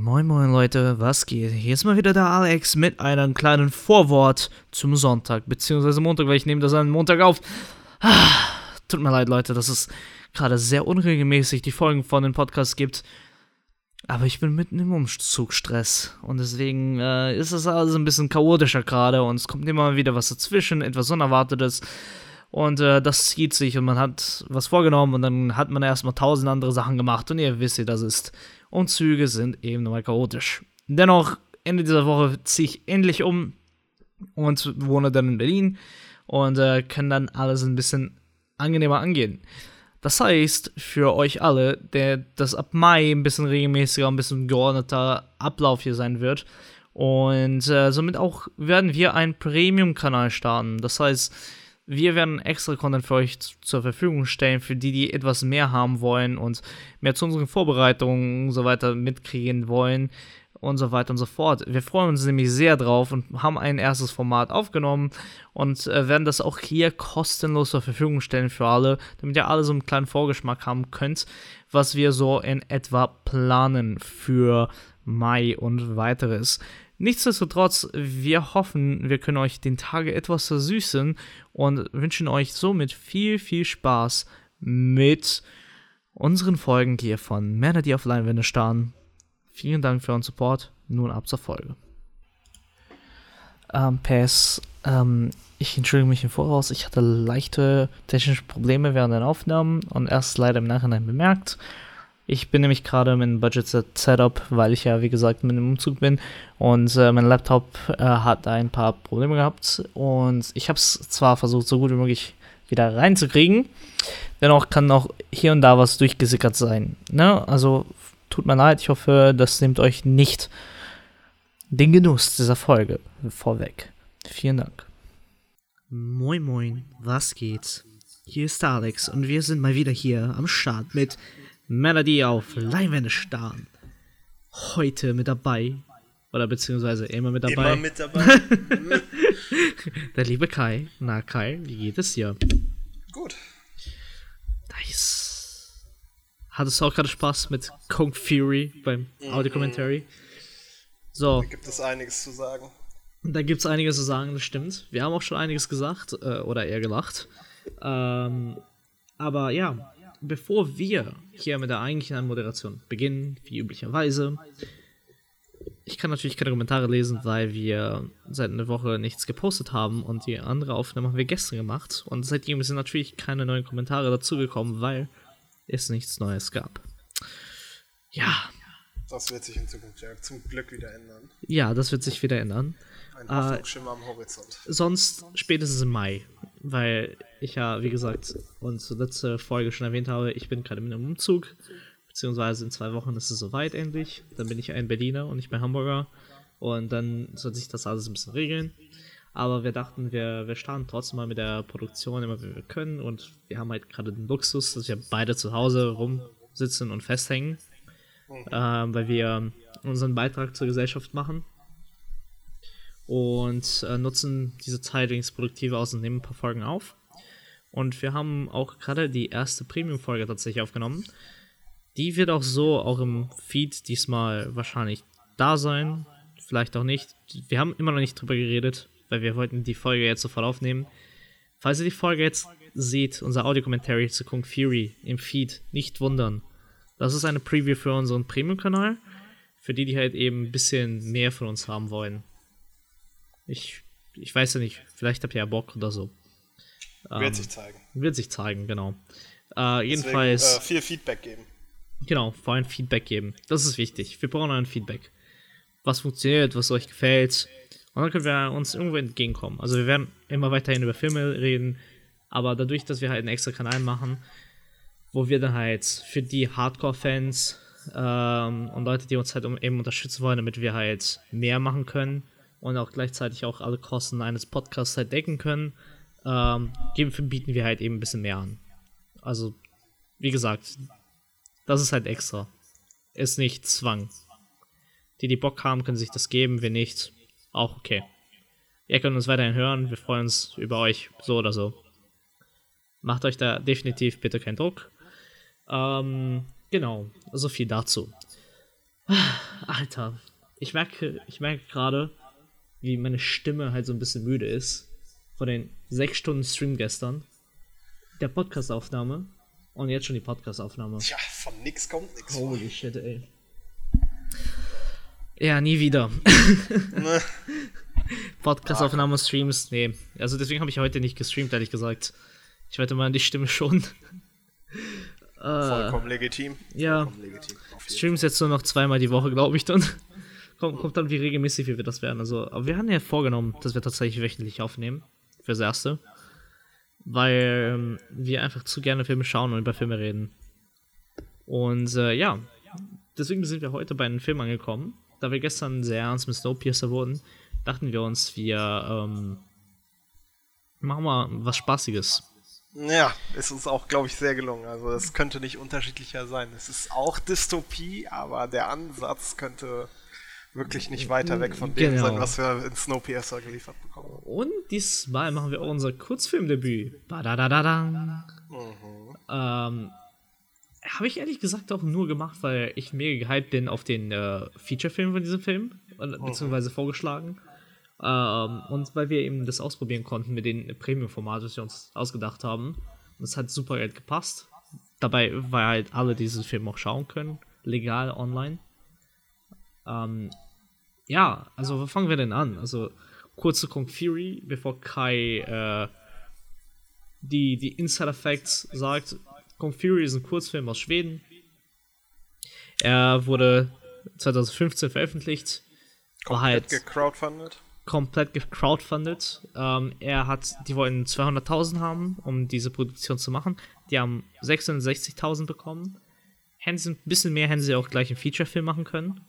Moin moin Leute, was geht? Hier ist mal wieder der Alex mit einem kleinen Vorwort zum Sonntag, beziehungsweise Montag, weil ich nehme das an Montag auf. Ah, tut mir leid Leute, dass es gerade sehr unregelmäßig die Folgen von den Podcasts gibt. Aber ich bin mitten im Umzugstress und deswegen äh, ist das alles ein bisschen chaotischer gerade und es kommt immer wieder was dazwischen, etwas Unerwartetes. Und äh, das zieht sich und man hat was vorgenommen und dann hat man erstmal tausend andere Sachen gemacht und ihr wisst, wie das ist. Und Züge sind eben nochmal chaotisch. Dennoch, Ende dieser Woche ziehe ich endlich um und wohne dann in Berlin und äh, kann dann alles ein bisschen angenehmer angehen. Das heißt, für euch alle, der das ab Mai ein bisschen regelmäßiger, ein bisschen geordneter Ablauf hier sein wird. Und äh, somit auch werden wir einen Premium-Kanal starten. Das heißt, wir werden extra Content für euch zur Verfügung stellen, für die, die etwas mehr haben wollen und mehr zu unseren Vorbereitungen und so weiter mitkriegen wollen und so weiter und so fort. Wir freuen uns nämlich sehr drauf und haben ein erstes Format aufgenommen und äh, werden das auch hier kostenlos zur Verfügung stellen für alle, damit ihr alle so einen kleinen Vorgeschmack haben könnt, was wir so in etwa planen für Mai und weiteres. Nichtsdestotrotz, wir hoffen, wir können euch den Tage etwas versüßen und wünschen euch somit viel, viel Spaß mit unseren Folgen hier von Männer, die auf Leinwände starren. Vielen Dank für euren Support. Nun ab zur Folge. Ähm, PS, ähm, ich entschuldige mich im Voraus. Ich hatte leichte technische Probleme während den Aufnahmen und erst leider im Nachhinein bemerkt. Ich bin nämlich gerade mit einem Budget Setup, weil ich ja wie gesagt mit dem Umzug bin und äh, mein Laptop äh, hat ein paar Probleme gehabt und ich habe es zwar versucht so gut wie möglich wieder reinzukriegen, dennoch kann auch hier und da was durchgesickert sein. Ne? Also tut mir leid, ich hoffe, das nimmt euch nicht den Genuss dieser Folge vorweg. Vielen Dank. Moin moin, was geht? Hier ist Alex und wir sind mal wieder hier am Start mit Die auf Leinwände starren. Heute mit dabei. Oder beziehungsweise immer mit dabei. Immer mit dabei. Der liebe Kai. Na Kai, wie geht es dir? Gut. Nice. Hattest du auch gerade Spaß mit Kong Fury beim Mhm. Audio-Commentary? So, Da gibt es einiges zu sagen. da gibt es einiges zu sagen, das stimmt. Wir haben auch schon einiges gesagt, äh, oder eher gelacht. Ähm, aber ja, bevor wir hier mit der eigentlichen Anmoderation beginnen, wie üblicherweise, ich kann natürlich keine Kommentare lesen, weil wir seit einer Woche nichts gepostet haben und die andere Aufnahme haben wir gestern gemacht. Und seitdem sind natürlich keine neuen Kommentare dazugekommen, weil es nichts Neues gab. Ja, Das wird sich in Zukunft ja zum Glück wieder ändern. ja, das wird sich wieder ändern. Ein Äh, Hoffnungsschimmer am Horizont. sonst spätestens im Mai, weil ich ja, wie gesagt, und letzte Folge schon erwähnt habe, ich bin gerade mit einem Umzug, beziehungsweise in zwei Wochen ist es soweit endlich. Dann bin ich ein Berliner und nicht mehr Hamburger. Und dann soll sich das alles ein bisschen regeln. Aber wir dachten, wir, wir starten trotzdem mal mit der Produktion immer, wie wir können. Und wir haben halt gerade den Luxus, dass wir beide zu Hause rumsitzen und festhängen, ähm, weil wir unseren Beitrag zur Gesellschaft machen und äh, nutzen diese Zeit wenigstens produktiver aus und nehmen ein paar Folgen auf. Und wir haben auch gerade die erste Premium-Folge tatsächlich aufgenommen. Die wird auch so auch im Feed diesmal wahrscheinlich da sein. Vielleicht auch nicht. Wir haben immer noch nicht drüber geredet, weil wir wollten die Folge jetzt sofort aufnehmen. Falls ihr die Folge jetzt seht, unser Audio-Commentary zu Kung Fury im Feed, nicht wundern. Das ist eine Preview für unseren Premium-Kanal. Für die, die halt eben ein bisschen mehr von uns haben wollen. Ich, ich weiß ja nicht, vielleicht habt ihr ja Bock oder so. Ähm, Wird sich zeigen. Wird sich zeigen, genau. Äh, Deswegen, jedenfalls, äh, viel Feedback geben. genau, vor allem Feedback geben. Das ist wichtig. Wir brauchen ein Feedback. Was funktioniert, was euch gefällt. Und dann können wir uns irgendwo entgegenkommen. Also wir werden immer weiterhin über Filme reden, aber dadurch, dass wir halt einen extra Kanal machen, wo wir dann halt für die Hardcore-Fans ähm, und Leute, die uns halt um, eben unterstützen wollen, damit wir halt mehr machen können und auch gleichzeitig auch alle Kosten eines Podcasts halt decken können, ähm, bieten wir halt eben ein bisschen mehr an. Also, wie gesagt, das ist halt extra. Ist nicht Zwang. Die, die Bock haben, können sich das geben, wir nicht. Auch okay. Ihr könnt uns weiterhin hören, wir freuen uns über euch, so oder so. Macht euch da definitiv bitte keinen Druck. Ähm, genau, so viel dazu. Alter, ich merke, ich merke gerade, wie meine Stimme halt so ein bisschen müde ist. Von den sechs Stunden Stream gestern, der Podcastaufnahme und jetzt schon die Podcastaufnahme. Tja, von nix kommt nix. Holy shit, ey. Ja, nie wieder. Ne? Podcastaufnahme, Streams, nee. Also deswegen habe ich heute nicht gestreamt, ehrlich gesagt. Ich wette mal, die Stimme schon. äh, Vollkommen legitim. ja. Vollkommen legitim. Streams jetzt nur noch zweimal die Woche, glaube ich dann. Kommt, kommt dann, wie regelmäßig wir das werden. Also, aber wir haben ja vorgenommen, dass wir tatsächlich wöchentlich aufnehmen. Fürs Erste. Weil ähm, wir einfach zu gerne Filme schauen und über Filme reden. Und äh, ja, deswegen sind wir heute bei einem Film angekommen. Da wir gestern sehr ernst mit Snowpiercer wurden, dachten wir uns, wir ähm, machen mal was Spaßiges. Ja, ist auch, glaube ich, sehr gelungen. Also es könnte nicht unterschiedlicher sein. Es ist auch Dystopie, aber der Ansatz könnte wirklich nicht weiter weg von dem Genau. sein, was wir in Snowpiercer geliefert bekommen. Und diesmal machen wir auch unser Kurzfilmdebüt. Badadadadang. Ähm, habe ich ehrlich gesagt auch nur gemacht, weil ich mega gehypt bin auf den äh, Featurefilm von diesem Film, äh, beziehungsweise vorgeschlagen. Ähm, und weil wir eben das ausprobieren konnten mit den Premium-Formaten, das wir uns ausgedacht haben. Und es hat super gut gepasst. Dabei, weil halt alle diesen Film auch schauen können, legal online. Ähm, ja, also wo fangen wir denn an? Also kurz zu Kong Fury, bevor Kai äh, die, die Insider Facts sagt. Kong Fury ist ein Kurzfilm aus Schweden. Er wurde 2015 veröffentlicht. War halt Gecrowdfundet. komplett gecrowdfundet. Ähm, er hat, die wollten 200.000 haben, um diese Produktion zu machen. Die haben 660.000 bekommen. Hätten sie ein bisschen mehr, hätten sie auch gleich einen Featurefilm machen können.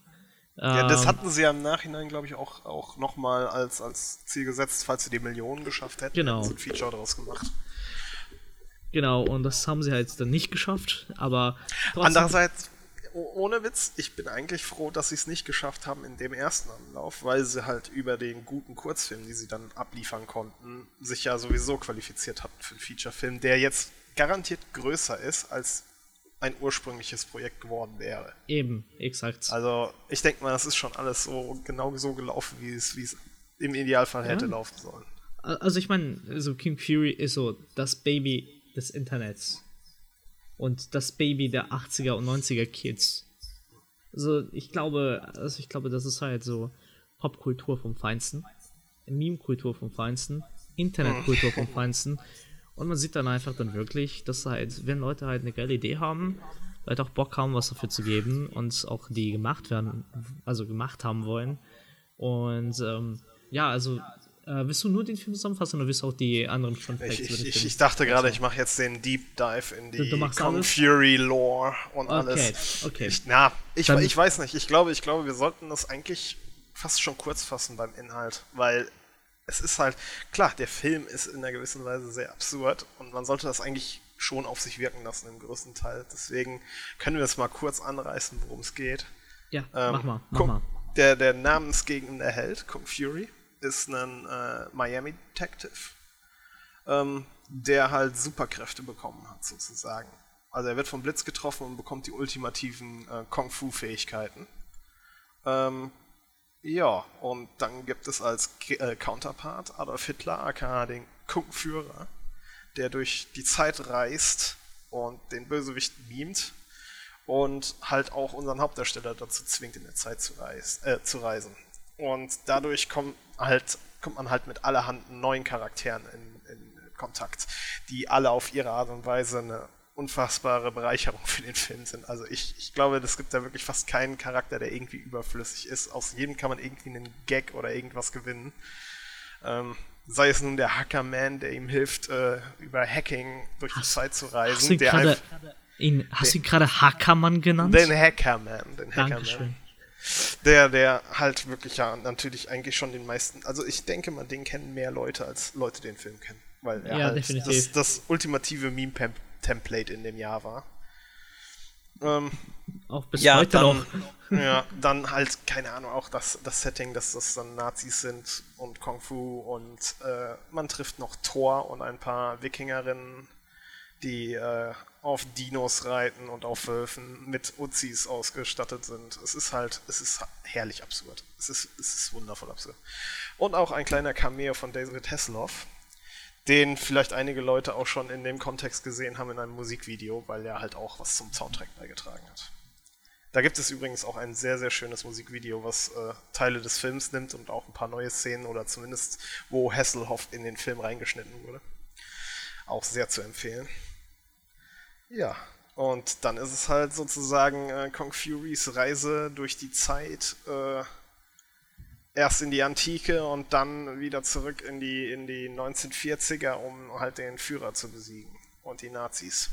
Ja, das Ähm, hatten sie ja im Nachhinein, glaube ich, auch, auch nochmal als, als Ziel gesetzt, falls sie die Millionen geschafft hätten. Genau. sie ein Feature daraus gemacht. Genau, und das haben sie halt dann nicht geschafft, aber Andererseits, oh- ohne Witz, ich bin eigentlich froh, dass sie es nicht geschafft haben in dem ersten Anlauf, weil sie halt über den guten Kurzfilm, die sie dann abliefern konnten, sich ja sowieso qualifiziert hatten für einen Featurefilm, der jetzt garantiert größer ist, als ein ursprüngliches Projekt geworden wäre. Eben, exakt. Also ich denke mal, das ist schon alles so genau so gelaufen, wie es, wie es im Idealfall hätte Ja. laufen sollen. Also ich meine, so King Fury ist so das Baby des Internets. Und das Baby der 80er und 90er Kids. Also ich glaube, also ich glaube, das ist halt so Popkultur vom Feinsten, Meme-Kultur vom Feinsten, Internetkultur vom Feinsten. Und man sieht dann einfach dann wirklich, dass halt, wenn Leute halt eine geile Idee haben, Leute auch Bock haben, was dafür zu geben und auch die gemacht werden, also gemacht haben wollen. Und ähm, ja, also äh, willst du nur den Film zusammenfassen oder willst du auch die anderen Facts Ich, ich, ich, dachte gerade, ich mache jetzt den Deep Dive in die Kong? Fury Lore und Okay, alles. okay. Ich, na, ich, Dann- ich weiß nicht. Ich glaube, ich glaube, wir sollten das eigentlich fast schon kurz fassen beim Inhalt, weil es ist halt klar, der Film ist in einer gewissen Weise sehr absurd und man sollte das eigentlich schon auf sich wirken lassen im größten Teil. Deswegen können wir es mal kurz anreißen, worum es geht. Ja, Ähm, mach mal, mach mal. Der, der namensgebende Held, Kung Fury, ist ein äh, Miami Detective, ähm, der halt Superkräfte bekommen hat, sozusagen. Also er wird vom Blitz getroffen und bekommt die ultimativen äh, Kung Fu-Fähigkeiten. Ähm, ja, und dann gibt es als äh, Counterpart Adolf Hitler, aka den Kung-Führer, der durch die Zeit reist und den Bösewicht beamt und halt auch unseren Hauptdarsteller dazu zwingt, in der Zeit zu, reis äh, zu reisen. Und dadurch kommt, halt, kommt man halt mit allerhand neuen Charakteren in, in Kontakt, die alle auf ihre Art und Weise eine unfassbare Bereicherung für den Film sind. Also ich, ich glaube, es gibt da wirklich fast keinen Charakter, der irgendwie überflüssig ist. Aus jedem kann man irgendwie einen Gag oder irgendwas gewinnen. Ähm, sei es nun der Hackerman, der ihm hilft, äh, über Hacking durch die Zeit zu Hast du reisen. ihn Der gerade ihn, hast du ihn gerade Hackermann genannt? den Hackerman, den Hackerman. Dankeschön. Der, der halt wirklich ja natürlich eigentlich schon den meisten, also ich denke mal, den kennen mehr Leute, als Leute den Film kennen. Weil er Ja, halt definitiv. Das, das ultimative Meme-Template in dem Jahr war. Ähm, Auch bis ja, heute dann, noch. ja, dann halt, keine Ahnung, auch das, das Setting, dass das dann Nazis sind und Kung Fu und äh, man trifft noch Thor und ein paar Wikingerinnen, die äh, auf Dinos reiten und auf Wölfen mit Uzis ausgestattet sind. Es ist halt, es ist herrlich absurd. Es ist, es ist wundervoll absurd. Und auch ein kleiner Cameo von David Hasselhoff, den vielleicht einige Leute auch schon in dem Kontext gesehen haben in einem Musikvideo, weil er halt auch was zum Soundtrack beigetragen hat. Da gibt es übrigens auch ein sehr, sehr schönes Musikvideo, was äh, Teile des Films nimmt und auch ein paar neue Szenen oder zumindest wo Hasselhoff in den Film reingeschnitten wurde. Auch sehr zu empfehlen. Ja, und dann ist es halt sozusagen äh, Kong Furys Reise durch die Zeit, äh, erst in die Antike und dann wieder zurück in die, in die 1940er, um halt den Führer zu besiegen und die Nazis.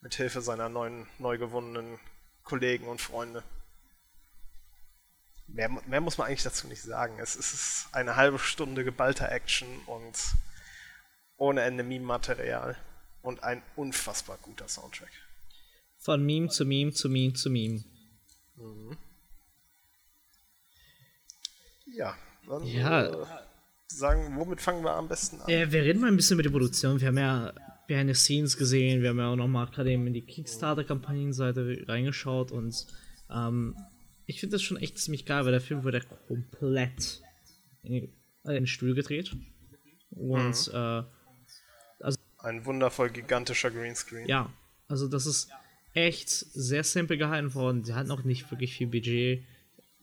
Mit Hilfe seiner neuen, neu gewonnenen Kollegen und Freunde. Mehr, mehr muss man eigentlich dazu nicht sagen. Es ist eine halbe Stunde geballter Action und ohne Ende Meme-Material und ein unfassbar guter Soundtrack. Von Meme zu Meme zu Meme zu Meme. Mhm. Ja, dann ja. Äh, sagen, womit fangen wir am besten an? Äh, wir reden mal ein bisschen über die Produktion. Wir haben ja Behind the Scenes gesehen, wir haben ja auch nochmal gerade eben in die Kickstarter-Kampagnenseite reingeschaut und ähm, ich finde das schon echt ziemlich geil, weil der Film wurde komplett in, äh, in Stuhl gedreht. Und mhm. äh, also, ein wundervoll gigantischer Greenscreen. Ja, also das ist echt sehr simpel gehalten worden. Sie hatten auch nicht wirklich viel Budget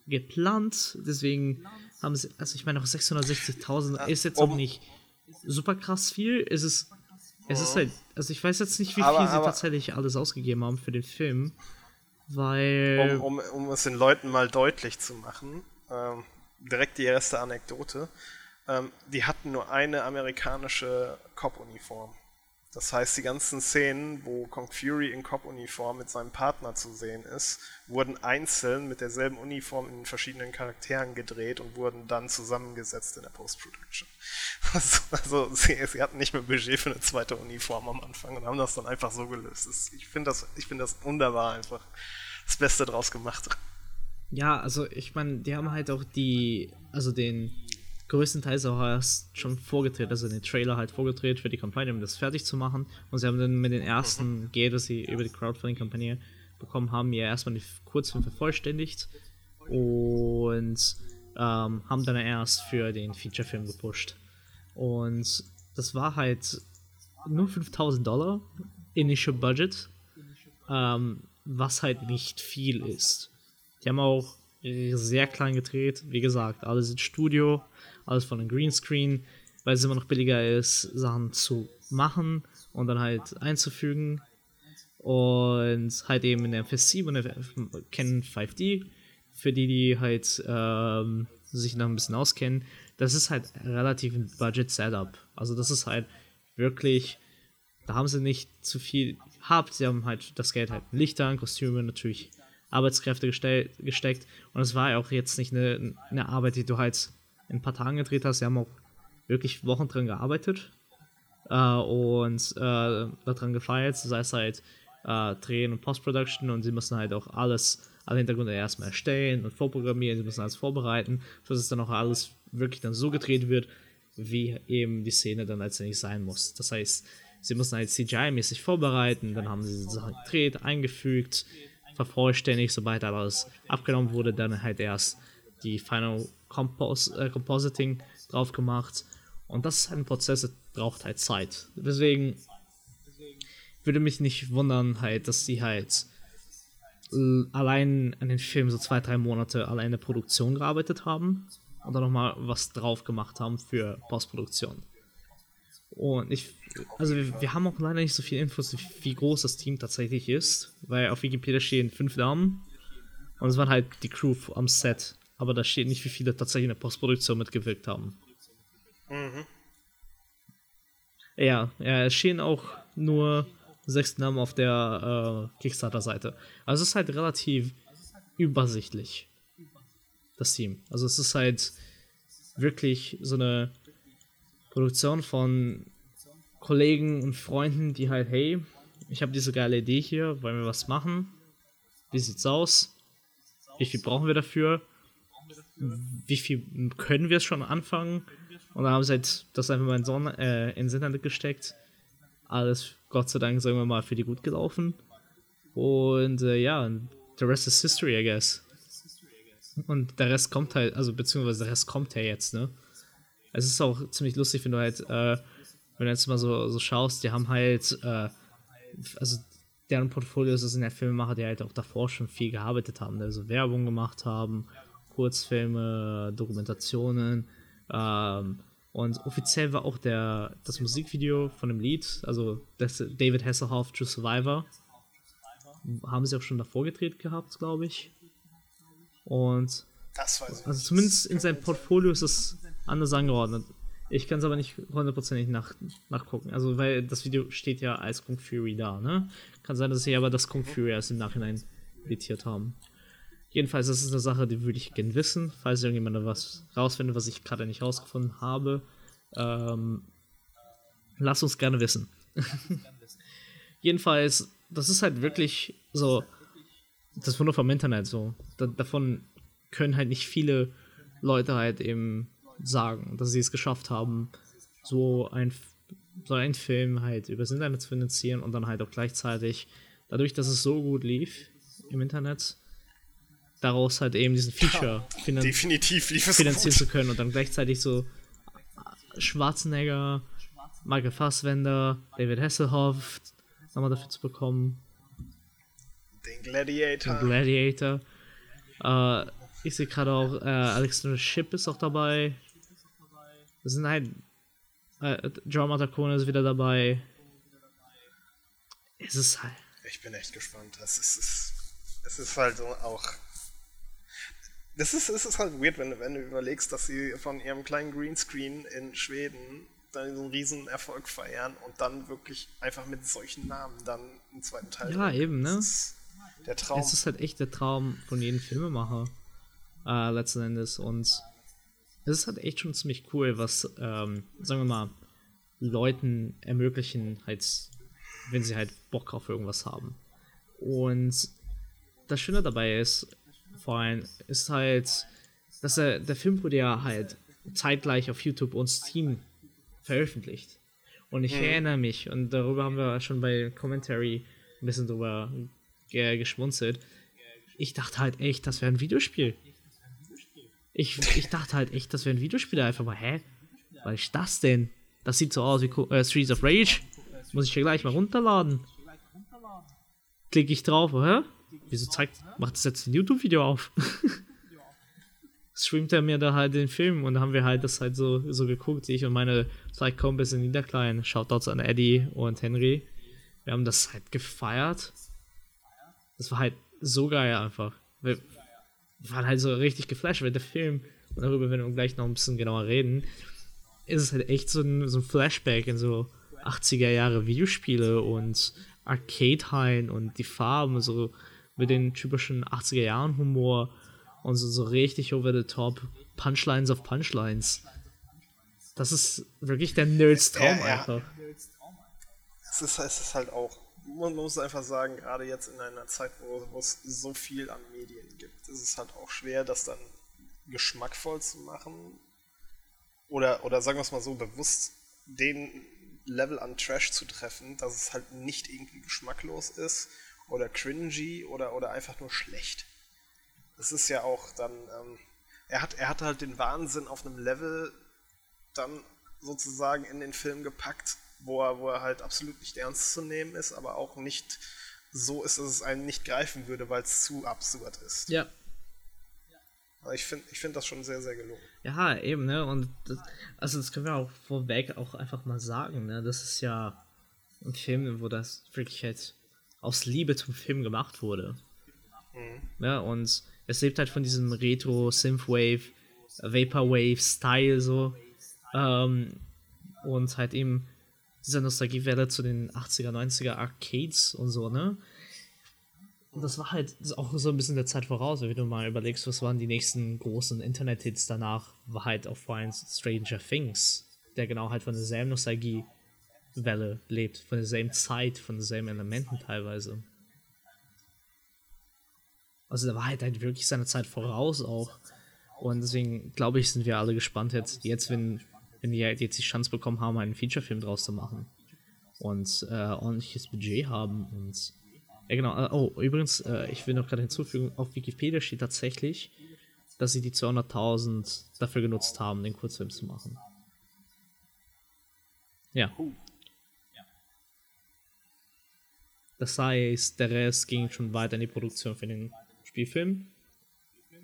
geplant, deswegen haben sie, also ich meine auch 660.000 ist jetzt auch nicht super krass viel. Es ist es ist halt, also ich weiß jetzt nicht, wie aber, viel sie aber, tatsächlich alles ausgegeben haben für den Film, weil... Um, um, um es den Leuten mal deutlich zu machen, ähm, direkt die erste Anekdote, ähm, die hatten nur eine amerikanische Cop-Uniform. Das heißt, die ganzen Szenen, wo Kong Fury in Cop-Uniform mit seinem Partner zu sehen ist, wurden einzeln mit derselben Uniform in verschiedenen Charakteren gedreht und wurden dann zusammengesetzt in der Post-Production. Also, also sie, sie, hatten nicht mehr Budget für eine zweite Uniform am Anfang und haben das dann einfach so gelöst. Das, ich finde das, find das wunderbar einfach. Das Beste draus gemacht. Ja, also ich meine, die haben halt auch die, also den größtenteils auch erst schon vorgedreht, also den Trailer halt vorgedreht für die Kampagne, um das fertig zu machen. Und sie haben dann mit den ersten mhm. Geld, das sie über die Crowdfunding-Kampagne bekommen haben, ja erstmal die Kurzfilm vervollständigt und ähm, haben dann erst für den Feature-Film gepusht. Und das war halt nur 5000 Dollar Initial Budget, ähm, was halt nicht viel ist. Die haben auch sehr klein gedreht, wie gesagt, alles in Studio, alles von einem Greenscreen, weil es immer noch billiger ist, Sachen zu machen und dann halt einzufügen. Und halt eben in der FS7 und der Canon 5D, für die, die halt ähm, sich noch ein bisschen auskennen, das ist halt relativ ein Budget-Setup. Also das ist halt wirklich, da haben sie nicht zu viel gehabt, sie haben halt das Geld halt in Lichtern, Kostüme, natürlich Arbeitskräfte gesteckt und es war ja auch jetzt nicht eine, eine Arbeit, die du halt in ein paar Tagen gedreht hast. Sie haben auch wirklich Wochen dran gearbeitet äh, und äh, daran gefeiert, sei es halt äh, Drehen und Post-Production und sie müssen halt auch alles, alle Hintergründe erstmal erstellen und vorprogrammieren, sie müssen alles vorbereiten, sodass es dann auch alles wirklich dann so gedreht wird, wie eben die Szene dann letztendlich sein muss. Das heißt, sie müssen halt CGI-mäßig vorbereiten, dann haben sie die Sachen gedreht, eingefügt, vervollständigt, sobald alles abgenommen wurde, dann halt erst die Final Compos äh, Compositing drauf gemacht. Und das ist ein Prozess, der braucht halt Zeit. Deswegen würde mich nicht wundern, halt, dass sie halt allein an den Film so zwei, drei Monate allein in der Produktion gearbeitet haben und dann nochmal was drauf gemacht haben für Postproduktion. Und ich, also wir, wir, haben auch leider nicht so viel Infos, wie groß das Team tatsächlich ist, weil auf Wikipedia stehen fünf Damen und es waren halt die Crew am Set aber da steht nicht, wie viele tatsächlich in der Postproduktion mitgewirkt haben. Mhm. Ja, ja, es stehen auch nur sechs Namen auf der äh, Kickstarter-Seite. Also es ist halt relativ übersichtlich, das Team. Also es ist halt wirklich so eine Produktion von Kollegen und Freunden, die halt, hey, ich habe diese geile Idee hier, wollen wir was machen? Wie sieht's aus? Wie viel brauchen wir dafür? Wie viel können wir es schon anfangen? Und dann haben sie halt das einfach mal in so, äh, ins Internet gesteckt. alles, Gott sei Dank, sagen wir mal, für die gut gelaufen. Und äh, ja, the rest is history, I guess. Und der Rest kommt halt, also beziehungsweise der Rest kommt ja jetzt, ne? Es ist auch ziemlich lustig, wenn du halt, äh, wenn du jetzt mal so, so schaust, die haben halt, äh, also deren Portfolios sind ja Filmemacher, die halt auch davor schon viel gearbeitet haben, also Werbung gemacht haben, Kurzfilme, Dokumentationen, ähm, und offiziell war auch der, das Musikvideo von dem Lied, also das David Hasselhoff True Survivor, haben sie auch schon davor gedreht gehabt, glaube ich. Und also zumindest in seinem Portfolio ist es anders angeordnet. Ich kann es aber nicht hundertprozentig nach, nachgucken. Also, weil das Video steht ja als Kung Fury da, ne? Kann sein, dass sie aber das Kung Fury erst im Nachhinein editiert haben. Jedenfalls, das ist eine Sache, die würde ich gerne wissen. Falls irgendjemand was rausfindet, was ich gerade nicht rausgefunden habe, ähm, lass uns gerne wissen. Jedenfalls, das ist halt wirklich so das Wunder vom Internet so. Da, davon können halt nicht viele Leute halt eben sagen, dass sie es geschafft haben, so ein, so ein Film halt übers Internet zu finanzieren und dann halt auch gleichzeitig, dadurch, dass es so gut lief im Internet, daraus halt eben diesen Feature finan definitiv finanzieren zu können und dann gleichzeitig so Schwarzenegger, Michael Fassbender, David Hasselhoff nochmal dafür zu bekommen. Den Gladiator. Den Gladiator. Äh, ich sehe gerade auch, äh, Alexander Ship ist auch dabei. Das sind halt. Äh, John Matacone ist wieder dabei. Es ist halt. Ich bin echt gespannt. Es ist, es, es ist halt auch. Das ist, es ist halt weird, wenn, wenn du überlegst, dass sie von ihrem kleinen Greenscreen in Schweden dann so einen riesen Erfolg feiern und dann wirklich einfach mit solchen Namen dann einen zweiten Teil. Ja, eben, ne? der Traum. Es ist halt echt der Traum von jedem Filmemacher äh, letzten Endes. Und es ist halt echt schon ziemlich cool, was, ähm, sagen wir mal, Leuten ermöglichen, halt, wenn sie halt Bock auf irgendwas haben. Und das Schöne dabei ist, vor allem, ist halt, dass der, der Film wurde ja halt zeitgleich auf YouTube und Steam veröffentlicht. Und ich mhm. erinnere mich, und darüber haben wir schon bei Commentary ein bisschen drüber geschmunzelt. Ich dachte halt echt, das wäre ein Videospiel. Ich, ich dachte halt echt, das wäre ein Videospiel. Einfach mal, hä? Was ist das denn? Das sieht so aus wie äh, Streets of Rage. Muss ich ja gleich mal runterladen. Klicke ich drauf, hä? Wieso zeigt, macht das jetzt ein YouTube-Video auf? streamt er mir da halt den Film und haben wir halt das halt so, so geguckt, ich und meine zwei Kumpels in Niederklein. Shoutouts an Eddie und Henry. Wir haben das halt gefeiert. Das war halt so geil einfach. Wir waren halt so richtig geflasht, weil der Film, und darüber werden wir gleich noch ein bisschen genauer reden, ist es halt echt so ein, so ein Flashback in so 80er Jahre Videospiele und Arcade-Hallen und die Farben, so mit den typischen 80er Jahren Humor und so, so richtig over the top Punchlines auf Punchlines. Das ist wirklich der Nerds Traum ja, ja. einfach. Es ist, es ist halt auch, man muss einfach sagen, gerade jetzt in einer Zeit, wo, wo es so viel an Medien gibt, ist es halt auch schwer, das dann geschmackvoll zu machen. Oder, oder sagen wir es mal so, bewusst den Level an Trash zu treffen, dass es halt nicht irgendwie geschmacklos ist oder cringy oder, oder einfach nur schlecht es ist ja auch dann, ähm, er, hat, er hat halt den Wahnsinn auf einem Level dann sozusagen in den Film gepackt, wo er, wo er halt absolut nicht ernst zu nehmen ist, aber auch nicht so ist, dass es einen nicht greifen würde, weil es zu absurd ist. Ja. Also ich finde ich find das schon sehr, sehr gelungen. Ja, eben, ne? Und das, also das können wir auch vorweg auch einfach mal sagen, ne? Das ist ja ein Film, wo das wirklich halt aus Liebe zum Film gemacht wurde. Mhm. Ja, und es lebt halt von diesem Retro, Synthwave, Vaporwave-Style so. Ähm, und halt eben dieser Nostalgiewelle zu den 80er, 90er Arcades und so, ne? Und das war halt auch so ein bisschen der Zeit voraus, wenn du mal überlegst, was waren die nächsten großen Internet-Hits danach, war halt auch vor allem Stranger Things, der genau halt von derselben Nostalgiewelle lebt, von derselben Zeit, von denselben Elementen teilweise. Also da war halt, halt wirklich seine Zeit voraus auch. Und deswegen glaube ich, sind wir alle gespannt jetzt, jetzt wenn, wenn die halt jetzt die Chance bekommen haben, einen Feature-Film draus zu machen. und äh, ordentliches Budget haben und ja genau, äh, oh übrigens, äh, ich will noch gerade hinzufügen, auf Wikipedia steht tatsächlich, dass sie die 200.000 dafür genutzt haben, den Kurzfilm zu machen. Ja. Das heißt, der Rest ging schon weiter in die Produktion für den Spielfilm. Ja,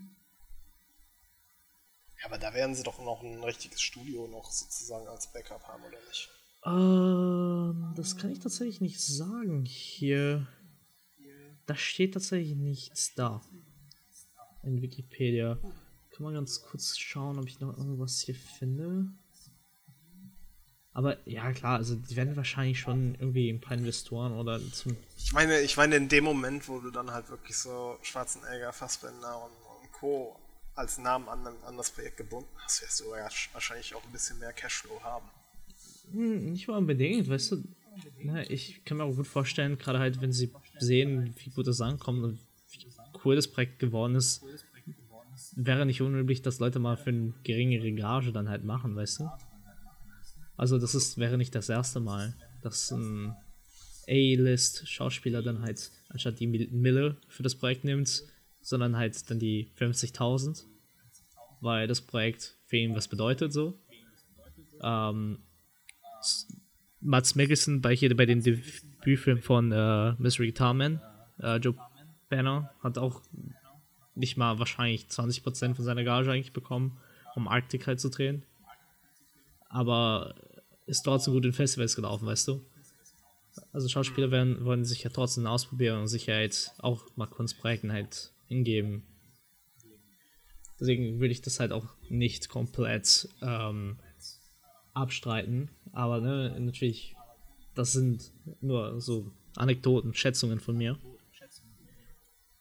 aber da werden sie doch noch ein richtiges Studio noch sozusagen als Backup haben, oder nicht? Ähm, das kann ich tatsächlich nicht sagen hier. Da steht tatsächlich nichts da. In Wikipedia. Kann man ganz kurz schauen, ob ich noch irgendwas hier finde. Aber ja, klar, also die werden wahrscheinlich schon irgendwie ein paar Investoren oder zum. Ich meine, ich meine, in dem Moment, wo du dann halt wirklich so Schwarzenegger, Fassbender und, und Co. als Namen an, an das Projekt gebunden hast, wirst du ja wahrscheinlich auch ein bisschen mehr Cashflow haben. Hm, nicht mal unbedingt, weißt du. Na, ich kann mir auch gut vorstellen, gerade halt, wenn sie sehen, wie gut das ankommt und wie cool das Projekt geworden ist, wäre nicht unüblich, dass Leute mal für eine geringere Gage dann halt machen, weißt du? Also das ist, wäre nicht das erste Mal, dass ein A-List-Schauspieler dann halt anstatt die Mille für das Projekt nimmt, sondern halt dann die 50.000, weil das Projekt für ihn was bedeutet so. Ähm, Mats Mikkelsen bei bei dem Debütfilm von äh, Mystery Guitar Man, äh, Joe Banner, hat auch nicht mal wahrscheinlich 20% von seiner Gage eigentlich bekommen, um Arctic halt zu drehen. Aber ist trotzdem gut in Festivals gelaufen, weißt du? Also Schauspieler werden, wollen sich ja trotzdem ausprobieren und sich ja jetzt auch mal Kunstprojekten halt hingeben. Deswegen würde ich das halt auch nicht komplett ähm, abstreiten. Aber ne, natürlich, das sind nur so Anekdoten, Schätzungen von mir.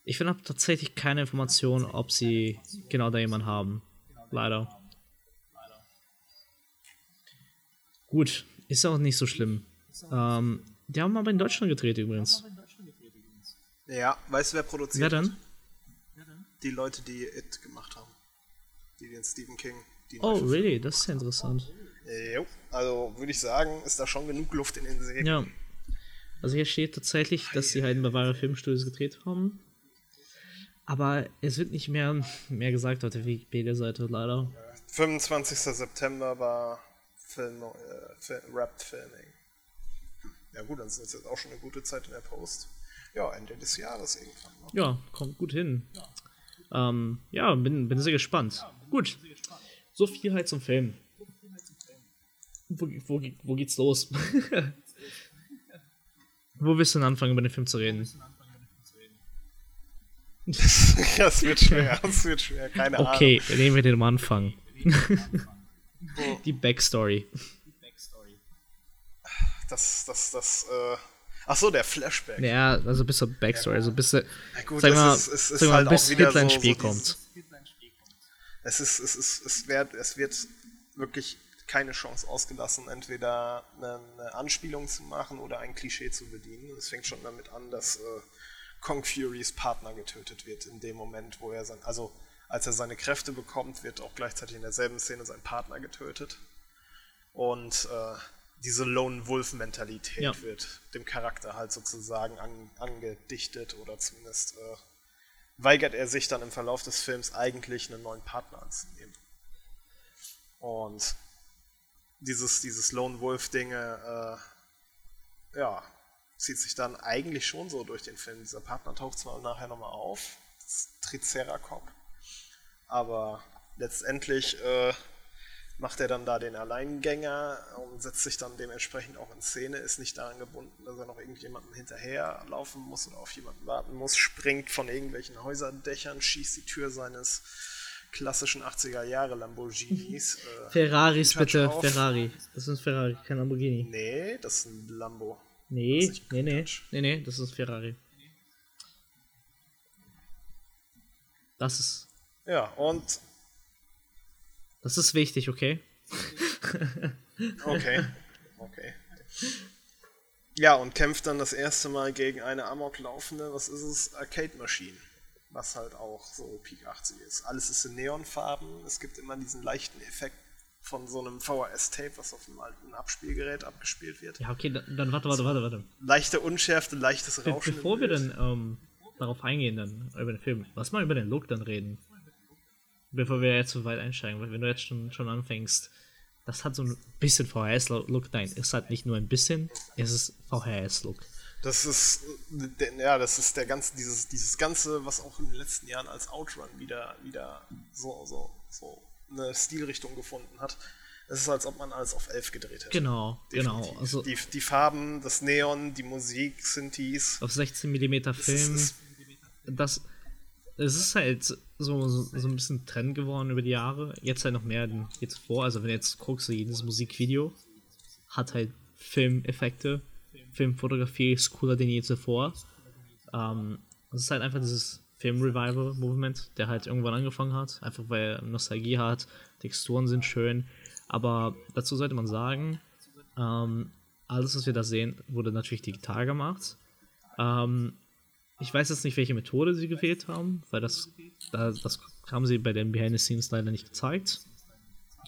Ich finde tatsächlich keine Information, ob sie genau da jemanden haben. Leider. Gut, ist auch nicht so schlimm. Ähm, die haben aber in Deutschland gedreht übrigens. Ja, weißt du, wer produziert Wer denn? Die Leute, die It gemacht haben. Die den Stephen King. Die oh, really? Das ist ja interessant. Jo, also würde ich sagen, ist da schon genug Luft in den Sägen. Ja. Also hier steht tatsächlich, dass sie halt in Bavaria Filmstudios gedreht haben. Aber es wird nicht mehr, mehr gesagt auf der Wikipedia-Seite, leider. 25. September war Film, äh, Rap Filming. Ja gut, dann ist es jetzt auch schon eine gute Zeit in der Post. Ja, Ende des Jahres irgendwann. Noch. Ja, kommt gut hin. Ähm, ja, bin, bin sehr gespannt. Gut. So viel halt zum Film. Wo, wo, wo geht's los? wo willst du denn anfangen, über den Film zu reden? das wird schwer, das wird schwer, keine okay, Ahnung. Okay, nehmen wir den am Anfang. Die Backstory. Das, das, das, äh. Ach so, der Flashback. Ja, also bis zur Backstory, also bis, gut, sag mal, ist, ist, ist sag mal halt bis Hitler ins Spiel so kommt. Es ist, es ist, es wird, es wird wirklich keine Chance ausgelassen, entweder eine, eine, Anspielung zu machen oder ein Klischee zu bedienen. Es fängt schon damit an, dass äh, Kong Furys Partner getötet wird in dem Moment, wo er sein, also als er seine Kräfte bekommt, wird auch gleichzeitig in derselben Szene sein Partner getötet. Und äh, diese Lone Wolf-Mentalität ja. wird dem Charakter halt sozusagen an, angedichtet oder zumindest äh, weigert er sich dann im Verlauf des Films eigentlich einen neuen Partner anzunehmen. Und dieses, dieses Lone Wolf-Dinge, äh, ja, zieht sich dann eigentlich schon so durch den Film. Dieser Partner taucht zwar nachher nochmal auf, das Triceracop, aber letztendlich äh, macht er dann da den Alleingänger und setzt sich dann dementsprechend auch in Szene, ist nicht daran gebunden, dass er noch irgendjemandem hinterherlaufen muss oder auf jemanden warten muss, springt von irgendwelchen Häuserdächern, schießt die Tür seines klassischen 80er Jahre Lamborghinis. Äh, Ferraris bitte, auf. Ferrari. Das ist ein Ferrari, kein Lamborghini. Nee, das ist ein Lambo. Nee, nee, nee, nee, nee, das ist Ferrari. Das ist. Ja, und. Das ist wichtig, okay? okay. Okay. Ja, und kämpft dann das erste Mal gegen eine amoklaufende, was ist es, Arcade-Maschine. Was halt auch so Peak 80 ist. Alles ist in Neonfarben, es gibt immer diesen leichten Effekt von so einem VHS-Tape, was auf einem alten Abspielgerät abgespielt wird. Ja, okay, dann, dann warte, warte, warte, warte. Leichte Unschärfe, leichtes Be Rauschen. bevor wir dann ähm, darauf eingehen, dann über den Film, lass mal über den Look dann reden. Bevor wir jetzt so weit einsteigen, weil wenn du jetzt schon, schon anfängst, das hat so ein bisschen VHS-Look. Nein, es hat nicht nur ein bisschen, es ist VHS-Look. Das ist, ja, das ist der ganze, dieses, dieses Ganze, was auch in den letzten Jahren als Outrun wieder, wieder so, so, so eine Stilrichtung gefunden hat. Es ist, als ob man alles auf 11 gedreht hätte. Genau, genau. Definitiv. Also die, die Farben, das Neon, die Musik, Synthes. auf 16 mm Film. ist- das es ist halt so, so, so ein bisschen Trend geworden über die Jahre. Jetzt halt noch mehr denn je zuvor. Also wenn du jetzt guckst, jedes Musikvideo hat halt Filmeffekte. Filmfotografie ist cooler denn je zuvor. Ähm, es ist halt einfach dieses Film-Revival-Movement, der halt irgendwann angefangen hat. Einfach weil er Nostalgie hat, Texturen sind schön. Aber dazu sollte man sagen, ähm, alles, was wir da sehen, wurde natürlich digital gemacht. Ähm, ich weiß jetzt nicht, welche Methode sie gewählt haben, weil das, da, das haben sie bei den Behind the Scenes leider nicht gezeigt.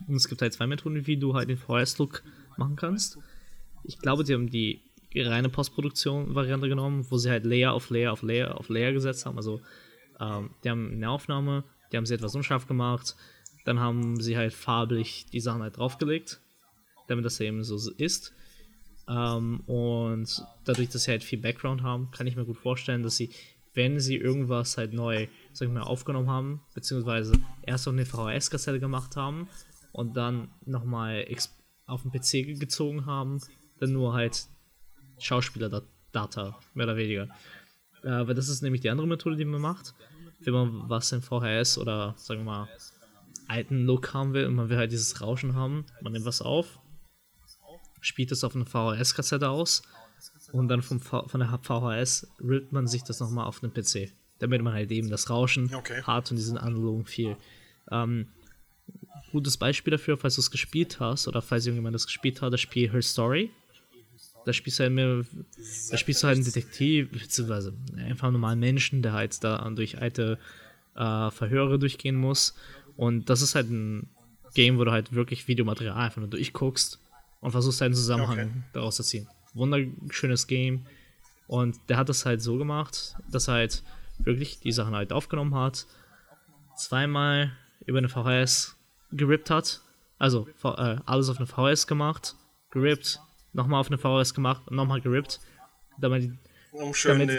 Und es gibt halt zwei Methoden, wie du halt den VHS-Look machen kannst. Ich glaube, die haben die reine Postproduktion-Variante genommen, wo sie halt Layer auf Layer auf Layer auf Layer gesetzt haben. Also, ähm, die haben eine Aufnahme, die haben sie etwas unscharf gemacht, dann haben sie halt farblich die Sachen halt draufgelegt, damit das eben so ist. Ähm, und dadurch, dass sie halt viel Background haben, kann ich mir gut vorstellen, dass sie, wenn sie irgendwas halt neu, sag ich mal, aufgenommen haben, beziehungsweise erst auf eine VHS-Kassette gemacht haben und dann nochmal auf den PC gezogen haben, dann nur halt Schauspieler-Data, mehr oder weniger. Äh, weil das ist nämlich die andere Methode, die man macht. Wenn man was in VHS oder, sagen wir mal, alten Look haben will und man will halt dieses Rauschen haben, man nimmt was auf, spielt es auf eine VHS-Kassette aus und dann vom v von der VHS rippt man sich das nochmal auf den PC. Damit man halt eben das Rauschen Okay. hat und diesen analogen Feel. Ähm, gutes Beispiel dafür, falls du es gespielt hast oder falls irgendjemand das gespielt hat, das Spiel Her Story. Da spielst du halt mehr, da spielst du halt einen Detektiv, beziehungsweise einfach einen normalen Menschen, der halt da durch alte äh, Verhöre durchgehen muss. Und das ist halt ein Game, wo du halt wirklich Videomaterial einfach nur durchguckst und versuchst halt einen Zusammenhang Okay. daraus zu ziehen. Wunderschönes Game. Und der hat das halt so gemacht, dass er halt wirklich die Sachen halt aufgenommen hat, zweimal über eine VHS gerippt hat. Also äh, alles auf eine VHS gemacht, gerippt, nochmal auf eine VHS gemacht und nochmal gerippt. Damit, Um schön damit,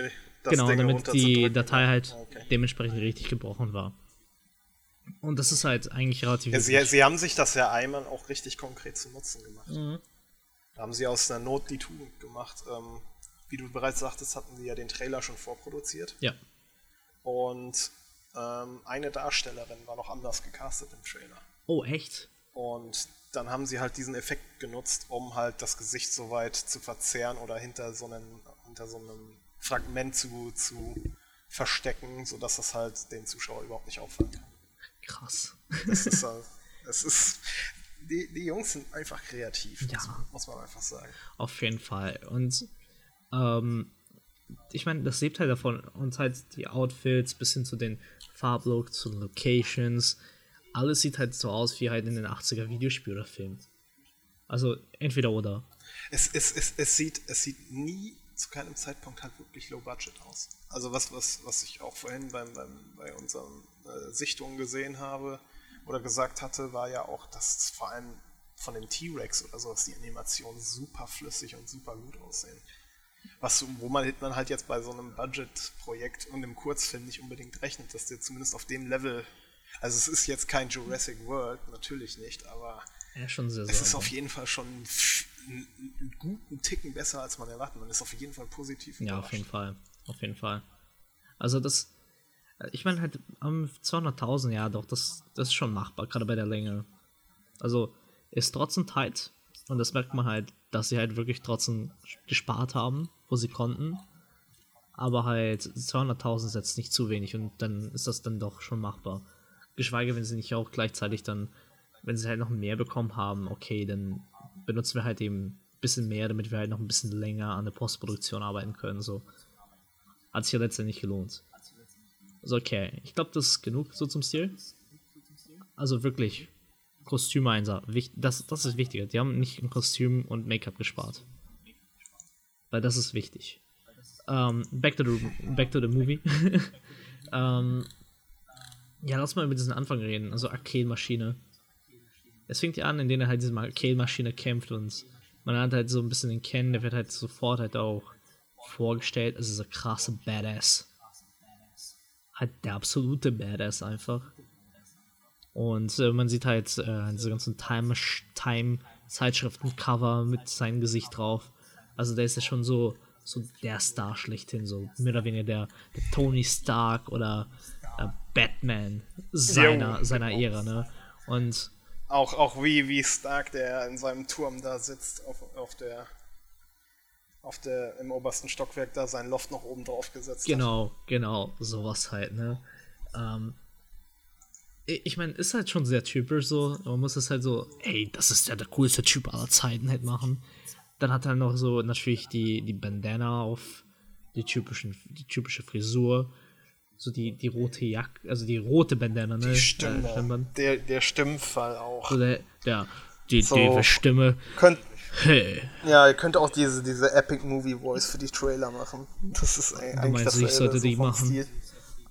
die, genau, damit die. Datei halt Okay. dementsprechend richtig gebrochen war. Und das ist halt eigentlich relativ. Ja, sie, sie haben sich das ja einmal auch richtig konkret zu Nutzen gemacht. Mhm. Da haben sie aus einer Not die Tugend gemacht. Ähm, wie du bereits sagtest, hatten sie ja den Trailer schon vorproduziert. ja, Und ähm, eine Darstellerin war noch anders gecastet im Trailer. oh echt? Und dann haben sie halt diesen Effekt genutzt, um halt das Gesicht so weit zu verzerren oder hinter so einem, hinter so einem Fragment zu, zu verstecken, sodass das halt den Zuschauer überhaupt nicht auffallen kann. Krass. Das ist, das ist die, die Jungs sind einfach kreativ, Ja. muss, man einfach sagen. Auf jeden Fall. Und ähm, ich meine, das lebt halt davon. Und halt die Outfits bis hin zu den Farblook, zu den Locations. Alles sieht halt so aus wie halt in den 80er Videospiel oder Film. Also entweder oder. Es, es, es, es, sieht, es sieht nie zu keinem Zeitpunkt halt wirklich low budget aus. Also was, was, was ich auch vorhin beim, beim, bei unseren äh, Sichtungen gesehen habe oder gesagt hatte, war ja auch, dass vor allem von dem T-Rex oder sowas die Animationen super flüssig und super gut aussehen. Was, wo man, man halt jetzt bei so einem Budget-Projekt und einem Kurzfilm nicht unbedingt rechnet, dass der zumindest auf dem Level, also es ist jetzt kein Jurassic World, natürlich nicht, aber Ja, es ist auf jeden Fall schon einen, guten Ticken besser, als man erwartet. Man ist auf jeden Fall positiv Ja, auf jeden. Fall. Auf jeden Fall. Also das, ich meine halt, am 200.000, ja doch, das, das ist schon machbar, gerade bei der Länge. Also, ist trotzdem tight und das merkt man halt, dass sie halt wirklich trotzdem gespart haben, wo sie konnten. Aber halt 200.000 ist jetzt nicht zu wenig und dann ist das dann doch schon machbar. Geschweige, wenn sie nicht auch gleichzeitig dann, wenn sie halt noch mehr bekommen haben, okay, dann benutzen wir halt eben ein bisschen mehr, damit wir halt noch ein bisschen länger an der Postproduktion arbeiten können. So. Hat sich ja letztendlich gelohnt. Also okay, ich glaube, das ist genug so zum Stil. Also wirklich Kostüme einsah. Das, das ist wichtiger. Die haben nicht in Kostüm und Make-up gespart. Weil das ist wichtig. Um, ähm, back, to the, back to the movie. um, ähm, ja, lass mal über diesen Anfang reden. Also Arcade-Maschine. Es fängt ja an, indem er halt diese Arcade-Maschine kämpft und man hat halt so ein bisschen den Ken, der wird halt sofort halt auch vorgestellt. Es ist ein krasser Badass. Halt der absolute Badass einfach. Und äh, man sieht halt äh, diese ganzen Time-Zeitschriften-Cover mit seinem Gesicht drauf. Also der ist ja schon so, so der Star schlechthin, so mehr oder weniger der, der Tony Stark oder äh, Batman seiner, seiner Ära, ne? Und auch, auch wie, wie Stark, der in seinem Turm da sitzt, auf, auf der auf der im obersten Stockwerk da sein Loft noch oben drauf gesetzt genau, hat. Genau, genau, sowas halt, ne? Ähm, ich meine, ist halt schon sehr typisch so. Man muss es halt so, ey, das ist ja der coolste Typ aller Zeiten halt machen. Dann hat er noch so natürlich die, die Bandana auf, die, typischen, die typische Frisur, so die, die rote Jacke, also die rote Bandana, ne? Die Stimme, äh, der, der Stimmfall auch. So der, der, die, so, Stimme. Könnt, hey. Ja, ihr könnt auch diese, diese Epic Movie Voice für die Trailer machen. Das ist eigentlich du meinst, ich sollte die machen. Stil.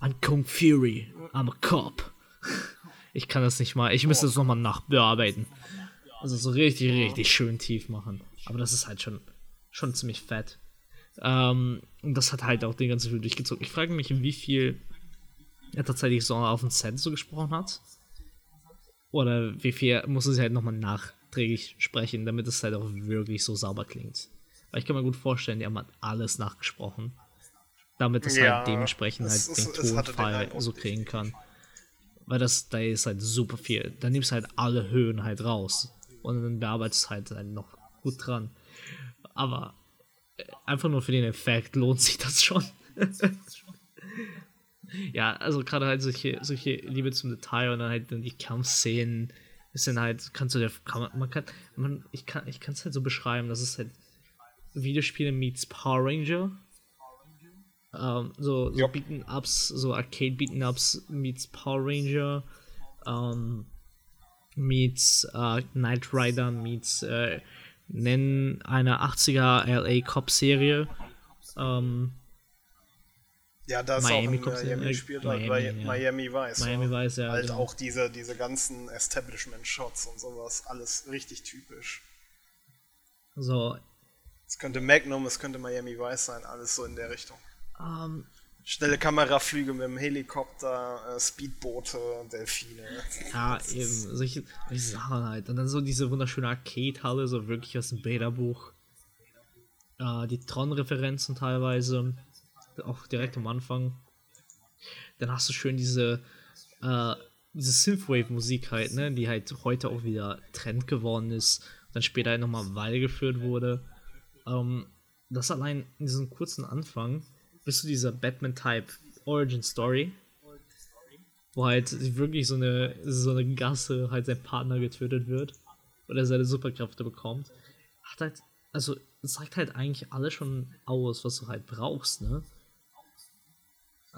I'm Kung Fury, I'm a cop. Ich kann das nicht mal. Ich müsste es nochmal nachbearbeiten. Also so richtig, richtig schön tief machen. Aber das ist halt schon, schon ziemlich fett. Ähm, und das hat halt auch den ganzen Film durchgezogen. Ich frage mich, wie viel er tatsächlich so auf dem Set so gesprochen hat. Oder wie viel muss es halt nochmal nachträglich sprechen, damit es halt auch wirklich so sauber klingt. Weil ich kann mir gut vorstellen, die haben halt alles nachgesprochen. Damit es ja, halt dementsprechend halt den Tonfall so kriegen kann. Weil das, da ist halt super viel. Da nimmst du halt alle Höhen halt raus. Und dann bearbeitest du halt, halt noch gut dran. Aber äh, einfach nur für den Effekt lohnt sich das schon. ja, also gerade halt solche, solche Liebe zum Detail und dann halt dann die Kampfszenen ist dann halt, kannst du dir, kann man, man kann, man, ich kann ich es halt so beschreiben, dass es halt Videospiele meets Power Ranger ähm, so, so Beaten-Ups, so Arcade-Beaten-Ups meets Power Ranger, ähm, meets äh, Knight Rider, meets äh, nennen eine 80er LA Cop-Serie. Ähm, ja, da ist Miami auch in Miami spielt Miami, halt ja. Miami Vice. Miami Vice, ja. Halt genau. auch diese, diese ganzen Establishment-Shots und sowas, alles richtig typisch. So. Es könnte Magnum, es könnte Miami Vice sein, alles so in der Richtung. Ähm, Schnelle Kameraflüge mit dem Helikopter, äh, Speedboote, Delfine. Ja, eben, solche, solche Sachen halt. Und dann so diese wunderschöne Arcade-Halle, so wirklich aus dem Beta-Buch. Äh, die Tron-Referenzen teilweise, auch direkt am Anfang. Dann hast du schön diese, äh, diese Synthwave-Musik halt, ne, die halt heute auch wieder Trend geworden ist, dann später halt nochmal weitergeführt wurde. Ähm, das allein in diesem kurzen Anfang bist du dieser Batman-Type Origin Story, wo halt wirklich so eine, so eine Gasse halt sein Partner getötet wird oder seine Superkräfte bekommt. Hat halt, also sagt halt eigentlich alles schon aus, was du halt brauchst, ne?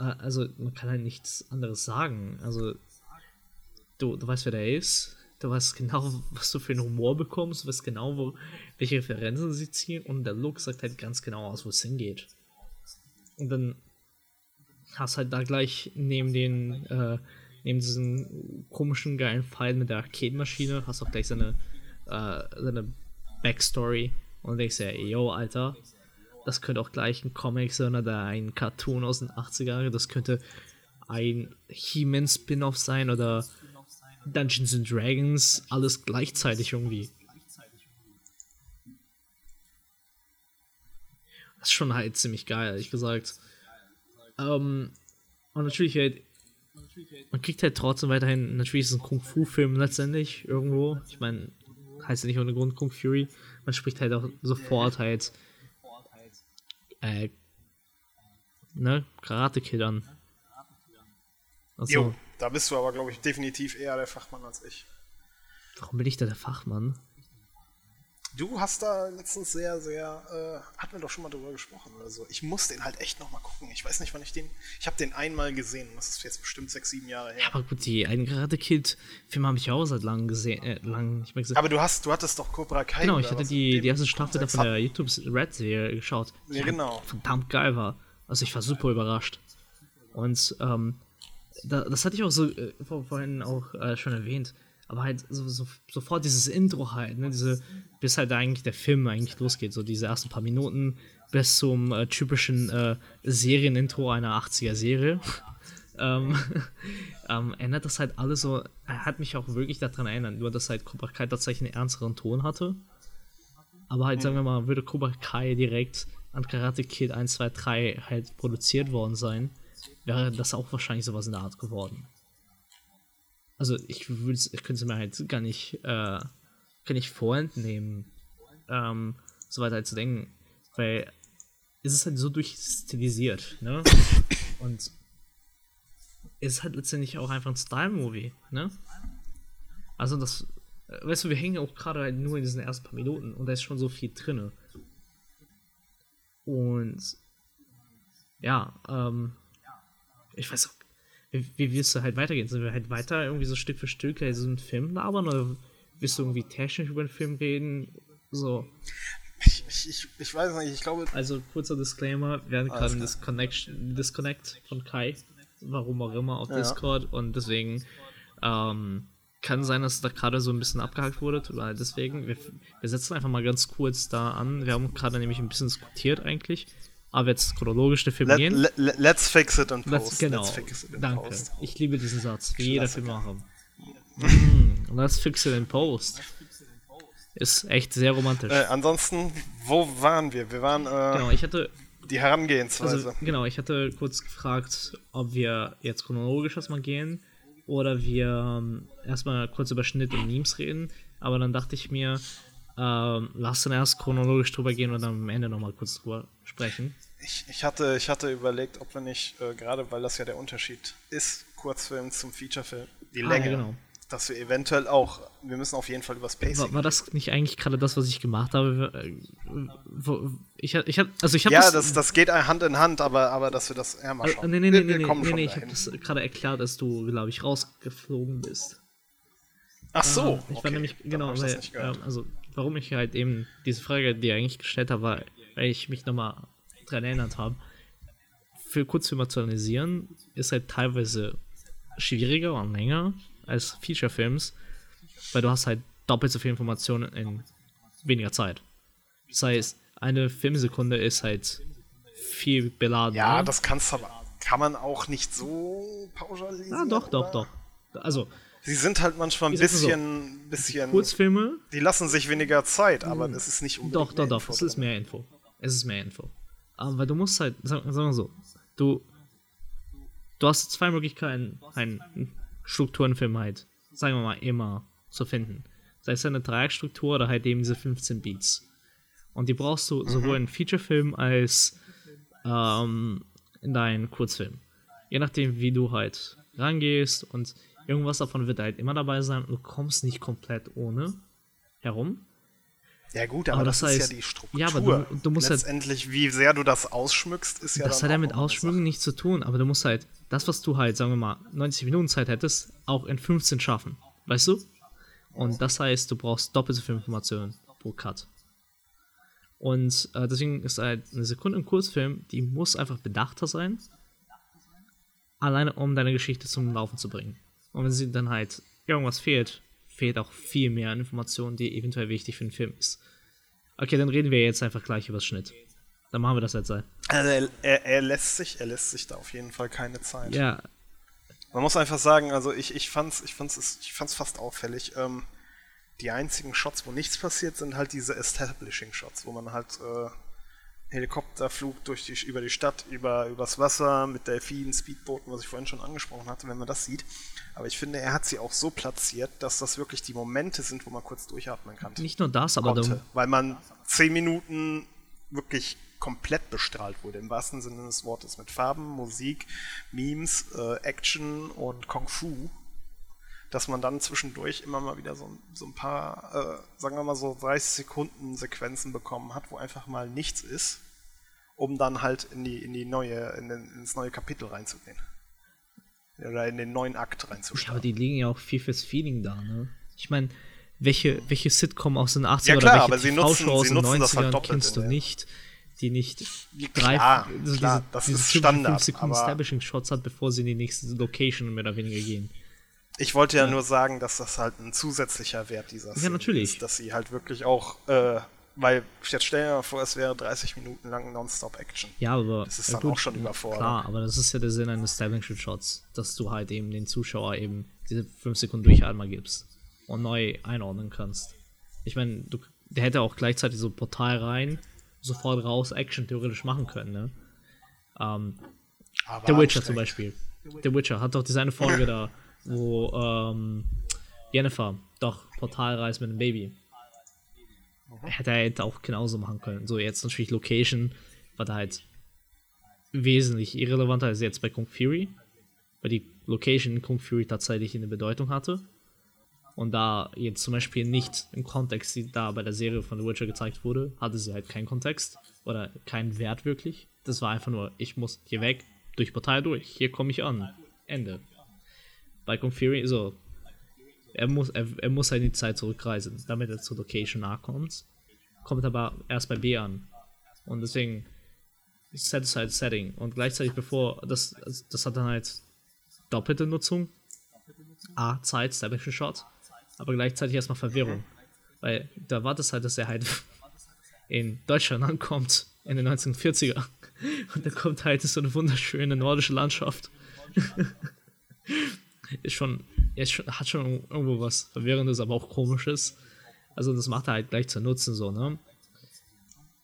Äh, also man kann halt nichts anderes sagen. Also du, du weißt, wer der ist, du weißt genau, was du für einen Humor bekommst, du weißt genau, wo, welche Referenzen sie ziehen. Und der Look sagt halt ganz genau aus, wo es hingeht. Und dann hast halt da gleich neben den, äh, neben diesen komischen geilen Pfeil mit der Arcade-Maschine, hast auch gleich seine, äh, seine Backstory. Und denkst ja, yo, Alter, das könnte auch gleich ein Comic sein oder ein Cartoon aus den 80er, das könnte ein He-Man Spin-off sein oder Dungeons and Dragons, alles gleichzeitig irgendwie. Das ist schon halt ziemlich geil, ehrlich gesagt. Ähm, und natürlich halt, man kriegt halt trotzdem weiterhin, natürlich ist es ein Kung-Fu-Film letztendlich irgendwo. Ich meine, heißt ja nicht ohne Grund Kung Fury. Man spricht halt auch sofort halt, äh, ne, Karate Kid an. Also, jo, da bist du aber, glaube ich, definitiv eher der Fachmann als ich. Warum bin ich da der Fachmann? Du hast da letztens sehr, sehr, äh, hatten wir doch schon mal drüber gesprochen oder so. Ich muss den halt echt nochmal gucken. Ich weiß nicht, wann ich den, ich habe den einmal gesehen. Das ist jetzt bestimmt sechs, sieben Jahre her. Ja, aber gut, die einen Karate Kid-Filme habe ich auch seit langem gesehen, äh, lang nicht mehr gesehen. Aber du hast, du hattest doch Cobra Kai. Genau, ich hatte die, die erste Staffel da von der YouTube Red-Serie geschaut. die Ja, genau. Verdammt geil war. Also ich war super überrascht. Und ähm, da, das hatte ich auch so äh, vor, vorhin auch äh, schon erwähnt. Aber halt so, so, sofort dieses Intro halt, ne, diese, bis halt eigentlich der Film eigentlich losgeht, so diese ersten paar Minuten bis zum äh, typischen äh, Serienintro einer 80er-Serie. ähm, ähm, ändert das halt alles so, er hat mich auch wirklich daran erinnert, nur dass halt Cobra Kai tatsächlich einen ernsteren Ton hatte. Aber halt, sagen wir mal, würde Cobra Kai direkt an Karate Kid 1, 2, 3 halt produziert worden sein, wäre das auch wahrscheinlich sowas in der Art geworden. Also ich würde ich könnte es mir halt gar nicht, äh, gar nicht vorentnehmen, ähm, so weiter halt zu denken, weil es ist halt so durchstilisiert, ne? Und es ist halt letztendlich auch einfach ein Style-Movie, ne? Also das, äh, weißt du, wir hängen auch gerade halt nur in diesen ersten paar Minuten und da ist schon so viel drinne. Und ja, ähm, ich weiß auch, wie, willst du halt weitergehen? Sollen wir halt weiter irgendwie so Stück für Stück halt so einen Film labern oder willst du irgendwie technisch über den Film reden? So, Ich, ich, ich, weiß nicht, ich glaube, also kurzer Disclaimer, wir hatten gerade einen klar. Disconnection, Disconnect von Kai, warum auch immer, auf Ja. Discord und deswegen ähm, kann sein, dass da gerade so ein bisschen abgehakt wurde, leid, deswegen, wir, wir setzen einfach mal ganz kurz da an, wir haben gerade nämlich ein bisschen diskutiert eigentlich, aber jetzt chronologisch der Film let, gehen. let, let, let's fix it in Let's, post. genau, Let's fix it in danke, post. ich liebe diesen Satz, wie jeder Klassiker. Filmmacher. Mm, let's fix it in post. Ist echt sehr romantisch. Äh, ansonsten, wo waren wir? Wir waren äh, genau, ich hatte die Herangehensweise. Also, genau, ich hatte kurz gefragt, ob wir jetzt chronologisch erstmal gehen oder wir ähm, erstmal kurz über Schnitt und Memes reden. Aber dann dachte ich mir, ähm, lass dann erst chronologisch drüber gehen und dann am Ende nochmal kurz drüber sprechen. ich, ich, hatte, ich hatte überlegt, ob wir nicht, äh, gerade weil das ja der Unterschied ist, Kurzfilm zum Featurefilm, die Ah, Länge, genau. dass wir eventuell auch, wir müssen auf jeden Fall übers Pacing. War, war das nicht eigentlich gerade das, was ich gemacht habe? Äh, Ich, ich, hab- also ich habe ja, das, das geht Hand in Hand, aber, aber dass wir das, ja, mal Äh, schauen. nee, nee, wir, nee, wir nee, nee, nee, ich habe das gerade erklärt, dass du, glaube ich, rausgeflogen bist. Ach so, Ah, Ich okay. war nämlich, genau, hab das weil, ähm, also warum ich halt eben diese Frage dir eigentlich gestellt habe, war, weil ich mich nochmal dran erinnert habe. Für Kurzfilme zu analysieren ist halt teilweise schwieriger und länger als Feature-Films, weil du hast halt doppelt so viel Informationen in weniger Zeit. Das heißt, eine Filmsekunde ist halt viel beladen. ja, das kannst du aber, kann man auch nicht so pauschalisieren. Ah, doch, doch, oder? doch. Also, Sie sind halt manchmal ein mal so, bisschen, bisschen, Kurzfilme die lassen sich weniger Zeit, aber das ist nicht unbedingt Doch, doch, mehr doch, Info es ist mehr Info. Es ist mehr Info. Aber weil du musst halt, sag, sagen wir so, du, du hast zwei Möglichkeiten, einen Strukturenfilm halt, sagen wir mal, immer zu finden. Sei es eine Dreieckstruktur oder halt eben diese 15 Beats. Und die brauchst du sowohl in Featurefilm als ähm, in deinen Kurzfilm. Je nachdem, wie du halt rangehst und irgendwas davon wird halt immer dabei sein. Du kommst nicht komplett ohne herum. Ja gut, aber, Aber das, das ist heißt- ja die Struktur. ja, aber du- du musst halt- Letztendlich, wie sehr du das ausschmückst, ist ja das hat ja mit Ausschmücken nichts zu tun, aber du musst halt das, was du halt, sagen wir mal, 90 Minuten Zeit hättest, auch in 15 schaffen. Weißt du? Und das heißt, du brauchst doppelt so viel Informationen pro Cut. Und äh, deswegen ist halt eine Sekunde im Kurzfilm, die muss einfach bedachter sein, alleine um deine Geschichte zum Laufen zu bringen. Und wenn sie dann halt irgendwas fehlt, fehlt auch viel mehr an Informationen, die eventuell wichtig für den Film ist. Okay, dann reden wir jetzt einfach gleich über das Schnitt. Dann machen wir das jetzt sein. Also er, er, er lässt sich, er lässt sich da auf jeden Fall keine Zeit. Ja, Man muss einfach sagen, also ich, ich fand's, ich fand's, ich fand's fast auffällig. Ähm, die einzigen Shots, wo nichts passiert, sind halt diese Establishing Shots, wo man halt äh, Helikopterflug durch die, über die Stadt, über übers Wasser mit Delfinen, Speedbooten, was ich vorhin schon angesprochen hatte, wenn man das sieht. Aber ich finde, er hat sie auch so platziert, dass das wirklich die Momente sind, wo man kurz durchatmen kann. Nicht nur das, aber konnte, weil man zehn Minuten wirklich komplett bestrahlt wurde, im wahrsten Sinne des Wortes, mit Farben, Musik, Memes, äh, Action und Kung Fu. Dass man dann zwischendurch immer mal wieder so, so ein paar, äh, sagen wir mal so 30 Sekunden Sequenzen bekommen hat, wo einfach mal nichts ist, um dann halt in die, in die neue, in den, ins neue Kapitel reinzugehen. Oder in den neuen Akt reinzuschauen. Ja, aber die liegen ja auch viel fürs Feeling da, ne? Ich meine, welche, welche Sitcom aus den 80ern Ja, klar, oder aber welche sie nutzen- aus sie den nutzen das halt 90ern doppelt kennst du der- nicht, die nicht Ja, drei, klar, also klar, diese, das diese ist Standard, fünf Sekunden aber- Establishing-Shots hat, bevor sie in die nächste Location mehr oder weniger gehen. Ich wollte ja, nur sagen, dass das halt ein zusätzlicher Wert dieser Szene natürlich. ist, dass sie halt wirklich auch, äh, weil jetzt stellen wir mal vor, es wäre 30 Minuten lang Nonstop-Action. Ja, aber. Das ist ja, dann auch schon überfordert. Klar, aber das ist ja der Sinn eines Establishing Shots, dass du halt eben den Zuschauer eben diese 5 Sekunden Durchatmer gibst und neu einordnen kannst. Ich meine, du, der hätte auch gleichzeitig so Portal rein, sofort raus Action theoretisch machen können, ne? Ähm, The Witcher zum. Beispiel. The Witcher hat doch diese eine Folge da, wo ähm, Jennifer doch Portal reist mit einem Baby. Hätte er hätte auch genauso machen können. So, jetzt natürlich Location war da halt wesentlich irrelevanter als jetzt bei Kung Fury, weil die Location in Kung Fury tatsächlich eine Bedeutung hatte. Und da jetzt zum Beispiel nicht im Kontext, die da bei der Serie von The Witcher gezeigt wurde, hatte sie halt keinen Kontext oder keinen Wert wirklich. Das war einfach nur, ich muss hier weg, durch Portal durch, hier komme ich an. Ende. Bei Fury, so, er muss, er, er muss halt in die Zeit zurückreisen, damit er zur Location nahe kommt. Kommt aber erst bei B an. Und deswegen Set ist halt Setting. Und gleichzeitig bevor, das, das hat dann halt doppelte Nutzung. A, Zeit, Establishing Shot. Aber gleichzeitig erstmal Verwirrung. Weil da war das halt, dass er halt in Deutschland ankommt, in den 1940er. Und da kommt halt so eine wunderschöne nordische Landschaft. ist schon, ist schon, hat schon irgendwo was Verwirrendes, aber auch Komisches. Also das macht er halt gleich zu nutzen, so, ne?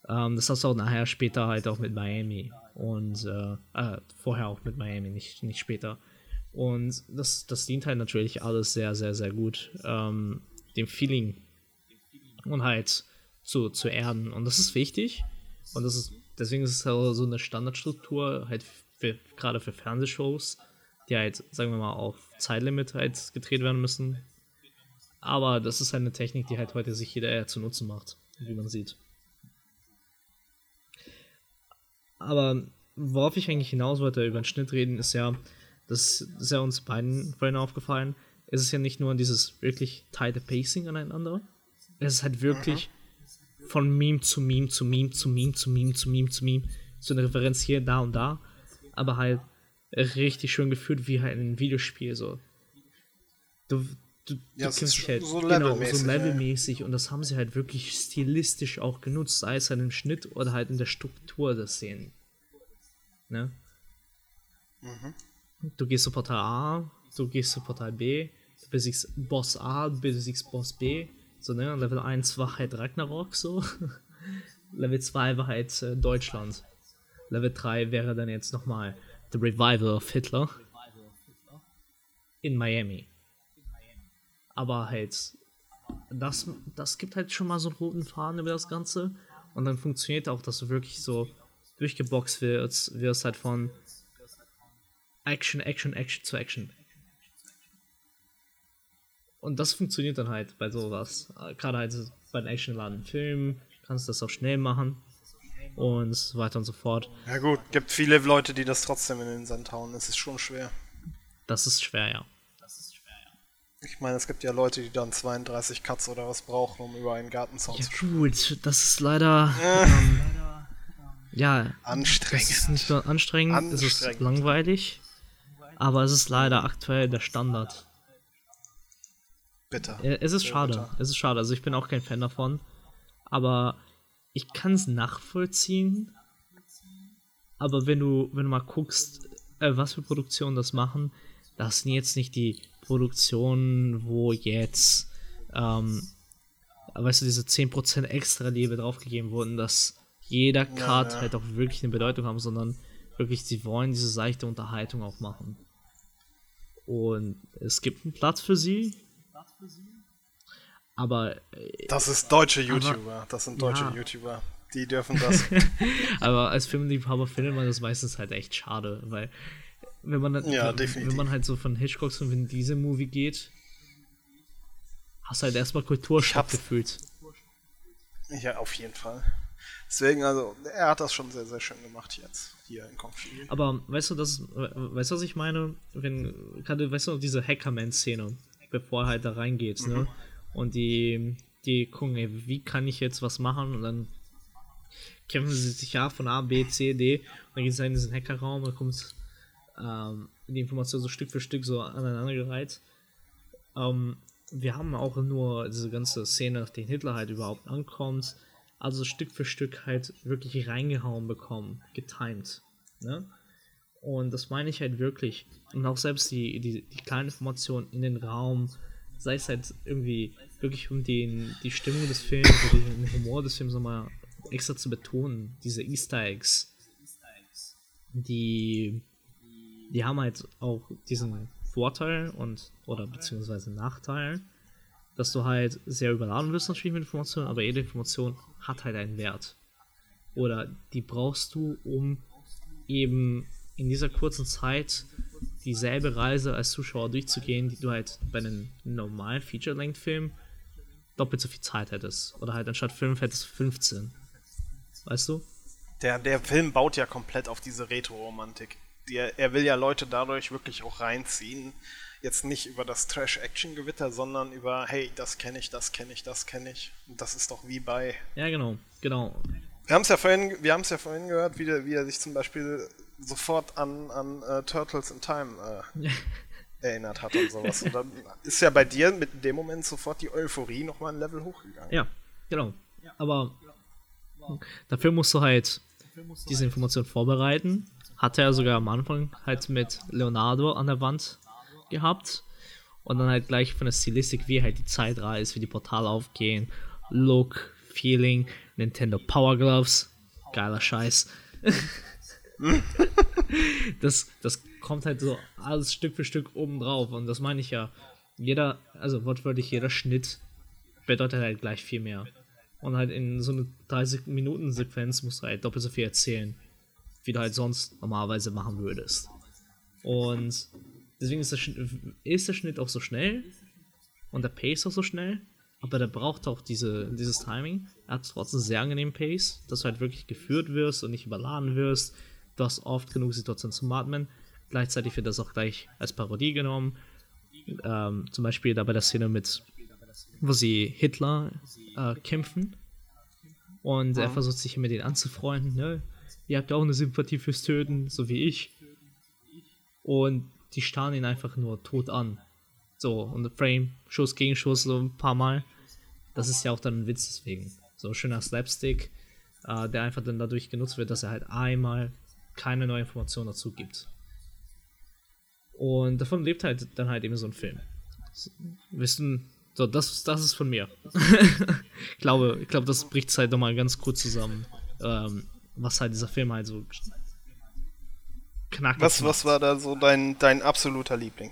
Ähm, das hast du auch nachher später halt auch mit Miami. Und äh, äh, vorher auch mit Miami, nicht, nicht später. Und das, das dient halt natürlich alles sehr, sehr, sehr gut ähm, dem Feeling und halt zu, zu erden. Und das ist wichtig. Und das ist, deswegen ist es halt so eine Standardstruktur, halt für, gerade für Fernsehshows, die halt, sagen wir mal, auf Zeitlimit halt gedreht werden müssen. Aber das ist halt eine Technik, die halt heute sich jeder eher zu Nutzen macht, wie man sieht. Aber worauf ich eigentlich hinaus wollte, über den Schnitt reden, ist ja, das ist ja uns beiden vorhin aufgefallen, es ist ja nicht nur dieses wirklich tighte Pacing aneinander, es ist halt wirklich von Meme zu Meme zu Meme zu Meme zu Meme zu Meme zu Meme, so eine Referenz hier, da und da, aber halt richtig schön geführt wie halt in einem Videospiel, so. Du, du, Ja, du dich halt, so genau, levelmäßig, so ja. levelmäßig und das haben sie halt wirklich stilistisch auch genutzt, sei es halt im Schnitt oder halt in der Struktur der Szenen. Ne? Du gehst zu Portal A, du gehst zu Portal B, du besiegst Boss A, du besiegst Boss B. So, ne? Level 1 war halt Ragnarok so. Level 2 war halt äh, Deutschland. Level 3 wäre dann jetzt nochmal The Revival of Hitler. In Miami. Aber halt, das, das gibt halt schon mal so einen roten Faden über das Ganze. Und dann funktioniert auch, dass du wirklich so durchgeboxt wirst, wirst halt von Action, Action, Action zu Action. Und das funktioniert dann halt bei sowas. Äh, Gerade halt bei den actiongeladenen Filmen kannst du das auch schnell machen. Und so weiter und so fort. Ja gut, gibt viele Leute, die das trotzdem in den Sand hauen. Es ist schon schwer. Das ist schwer, ja. Ich meine, es gibt ja Leute, die dann 32 Cuts oder was brauchen, um über einen Gartenzaun Ja zu springen. gut, das ist leider... Ähm, ja, das ist Anstrengend. nicht nur anstrengend, es ist Anstrengend. langweilig. Aber es ist leider aktuell der Standard. Bitter. Ja, Es ist Sehr schade. bitter. Es ist schade. Also ich bin auch kein Fan davon. Aber ich kann es nachvollziehen. Aber wenn du, wenn du mal guckst, äh, was für Produktionen das machen, das sind jetzt nicht die Produktionen, wo jetzt, ähm, weißt du, diese 10% extra Liebe draufgegeben wurden, dass jeder Cut ja. halt auch wirklich eine Bedeutung haben, sondern wirklich, sie wollen diese seichte Unterhaltung auch machen. Und es gibt einen Platz für sie. Aber Das ist deutsche YouTuber. Das sind deutsche Ja. YouTuber. Die dürfen das. Aber als Filmliebhaber findet man das meistens halt echt schade, weil wenn man, Ja, wenn, wenn man halt so von Hitchcocks und Vin Diesel Movie geht, hast halt erstmal Kulturschock gefühlt. Ja, auf jeden Fall. Deswegen, also, er hat das schon sehr, sehr schön gemacht jetzt, hier in Fury. Aber weißt du, das, weißt du, was ich meine? Wenn, gerade, weißt du, diese Hackerman-Szene, bevor er halt da reingeht, ne? Und die, die gucken, ey, wie kann ich jetzt was machen? Und dann kämpfen sie sich ja von A, B, C, D. Und dann geht es in diesen Hackerraum und kommt ähm, die Information so Stück für Stück so aneinandergereiht. Ähm, wir haben auch nur diese ganze Szene, nachdem Hitler halt überhaupt ankommt, also Stück für Stück halt wirklich reingehauen bekommen, getimed. Ne? Und das meine ich halt wirklich. Und auch selbst die, die, die kleinen Informationen in den Raum, sei es halt irgendwie wirklich um den, die Stimmung des Films den Humor des Films nochmal extra zu betonen, diese Easter Eggs, die, die haben halt auch diesen Vorteil und, oder beziehungsweise Nachteil, dass du halt sehr überladen wirst natürlich mit Informationen, aber jede Information hat halt einen Wert. Oder die brauchst du, um eben in dieser kurzen Zeit dieselbe Reise als Zuschauer durchzugehen, die du halt bei einem normalen Feature-Length-Film doppelt so viel Zeit hättest. Oder halt anstatt 5 hättest du 15. Weißt du? Der, der Film baut ja komplett auf diese Retro-Romantik. Der, er will ja Leute dadurch wirklich auch reinziehen. Jetzt nicht über das Trash-Action-Gewitter, sondern über, hey, das kenne ich, das kenne ich, das kenne ich. Und das ist doch wie bei. Ja, genau, genau. Wir haben es ja vorhin, wir haben es ja vorhin gehört, wie, der, wie er sich zum Beispiel sofort an, an äh, Turtles in Time äh, erinnert hat und sowas. Und dann ist ja bei dir mit dem Moment sofort die Euphorie nochmal ein Level hochgegangen. Ja, genau. Aber dafür musst du halt diese Information vorbereiten. Hatte er sogar am Anfang halt mit Leonardo an der Wand gehabt. Und dann halt gleich von der Stilistik, wie halt die Zeit reist, wie die Portale aufgehen, Look, Feeling, Nintendo Power Gloves, geiler Scheiß. das, das kommt halt so alles Stück für Stück oben drauf. Und das meine ich ja. Jeder, also wortwörtlich jeder Schnitt bedeutet halt gleich viel mehr. Und halt in so eine 30-Minuten-Sequenz musst du halt doppelt so viel erzählen, wie du halt sonst normalerweise machen würdest. Und deswegen ist der, Schnitt, ist der Schnitt auch so schnell und der Pace auch so schnell, aber der braucht auch diese, dieses Timing. Er hat trotzdem sehr angenehmen Pace, dass du halt wirklich geführt wirst und nicht überladen wirst. Du hast oft genug Situationen zum Atmen. Gleichzeitig wird das auch gleich als Parodie genommen. Ähm, zum Beispiel da bei der Szene mit, wo sie Hitler äh, kämpfen. Und er versucht sich mit denen anzufreunden. Ne? Ihr habt ja auch eine Sympathie fürs Töten, so wie ich. Und die starren ihn einfach nur tot an. So, und Frame, Schuss gegen Schuss, so ein paar Mal. Das ist ja auch dann ein Witz deswegen. So ein schöner Slapstick, äh, der einfach dann dadurch genutzt wird, dass er halt einmal keine neue Information dazu gibt. Und davon lebt halt dann halt eben so ein Film. Wissen, so, das, das ist von mir. ich glaube, ich glaube, das bricht es halt nochmal ganz kurz zusammen, ähm, was halt dieser Film halt so knackig Was, was war da so dein, dein absoluter Liebling?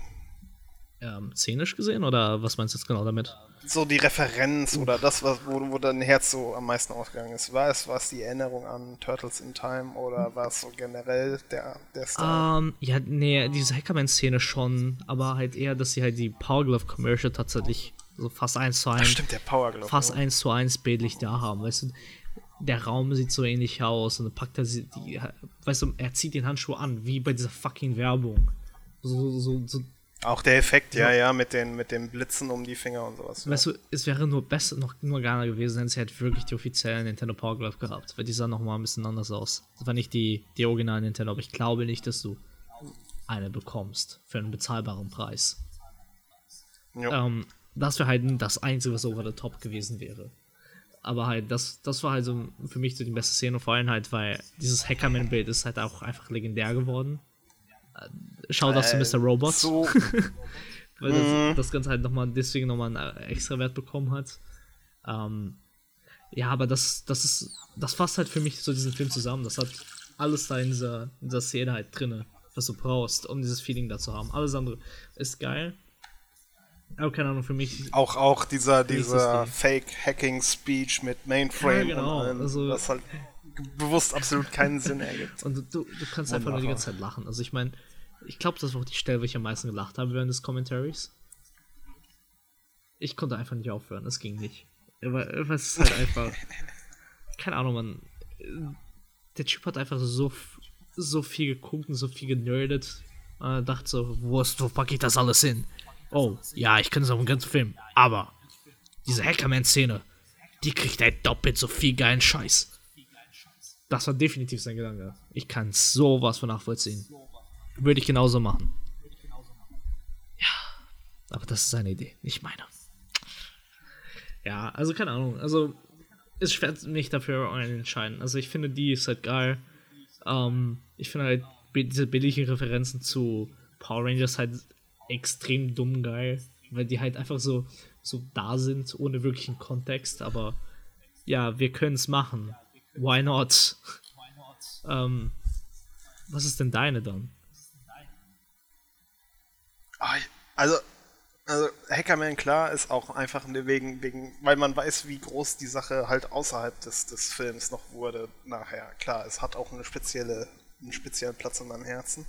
Ähm, szenisch gesehen oder was meinst du jetzt genau damit? So die Referenz oder das, was, wo, wo dein Herz so am meisten ausgegangen ist. War es was die Erinnerung an Turtles in Time oder war es so generell der, der Style? Ähm, ja, nee, diese Hackerman-Szene schon, aber halt eher, dass sie halt die Power Glove Commercial tatsächlich so fast eins zu Ach, eins, stimmt, der Power Glove. fast ne? eins zu eins bildlich da haben, weißt du? Der Raum sieht so ähnlich aus und dann packt er sie, die, weißt du, er zieht den Handschuh an, wie bei dieser fucking Werbung. So, so, so, Auch der Effekt, ja, ja, mit den, mit den Blitzen um die Finger und sowas. weißt du, es wäre nur besser, noch nur gerne gewesen, wenn sie halt wirklich die offiziellen Nintendo Power Glove gehabt, weil die sahen nochmal ein bisschen anders aus. Das war nicht die, die originalen Nintendo, aber ich glaube nicht, dass du eine bekommst für einen bezahlbaren Preis. ja. Ähm, das wäre halt das Einzige, was over the top gewesen wäre. Aber halt, das, das war halt so für mich so die beste Szene, vor allem halt, weil dieses Hackerman-Bild ist halt auch einfach legendär geworden. Äh, Schaut aus zu Äh, Mr. Robot, So, weil das, das Ganze halt nochmal deswegen nochmal einen äh, extra Wert bekommen hat. Ähm, ja, aber das, das ist, das fasst halt für mich so diesen Film zusammen. Das hat alles da in dieser, in dieser Szene halt drinne, was du brauchst, um dieses Feeling da zu haben. Alles andere ist geil. Aber keine Ahnung, für mich auch, auch dieser, dieser. Fake-Hacking-Speech mit Mainframe Ja, genau, und allem, also- was halt bewusst absolut keinen Sinn ergibt. Und du, du, kannst einfach nur die ganze Zeit lachen. Also ich meine, ich glaube, das war auch die Stelle, wo ich am meisten gelacht habe während des Commentaries. ich konnte einfach nicht aufhören, es ging nicht. Aber es ist halt einfach, keine Ahnung, man, der Typ hat einfach so, so viel geguckt und so viel generdet. Und dachte so, wo, ist, wo packe ich das alles hin? Oh, ja, ich kann es auf einen ganzen Film, aber diese Hackerman-Szene, die kriegt halt doppelt so viel geilen Scheiß. Das war definitiv sein Gedanke. Ich kann sowas von nachvollziehen. Würde ich genauso machen. Ja, aber das ist seine Idee, nicht meine. Ja, also keine Ahnung. Also, es schwer mich dafür entscheiden. Also, ich finde, die ist halt geil. Ähm, ich finde halt diese billigen Referenzen zu Power Rangers halt extrem dumm geil, weil die halt einfach so, so da sind, ohne wirklichen Kontext. Aber ja, wir können es machen. Why not? ähm, was ist denn deine dann? Also, also Hackerman, klar, ist auch einfach wegen, wegen, weil man weiß, wie groß die Sache halt außerhalb des, des Films noch wurde nachher. Klar, es hat auch eine spezielle, einen speziellen Platz in meinem Herzen.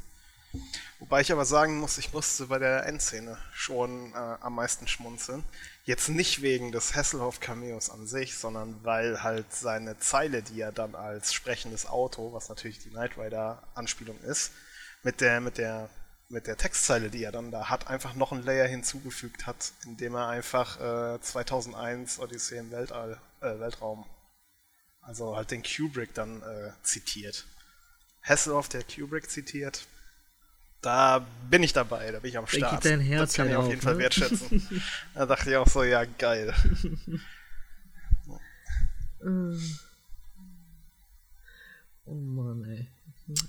Wobei ich aber sagen muss, ich musste bei der Endszene schon äh, am meisten schmunzeln. Jetzt nicht wegen des Hasselhoff-Cameos an sich, sondern weil halt seine Zeile, die er dann als sprechendes Auto, was natürlich die Knight Rider-Anspielung ist, mit der, mit der mit der Textzeile, die er dann da hat, einfach noch ein Layer hinzugefügt hat, indem er einfach äh, 2001 Odyssee im Weltall, äh, Weltraum, also halt den Kubrick dann äh, zitiert. Hasselhoff, der Kubrick zitiert, da bin ich dabei, da bin ich am Start. Da geht dein Herz das kann ich auf jeden auf, Fall ne? wertschätzen. da dachte ich auch so, ja, geil. oh Mann, ey.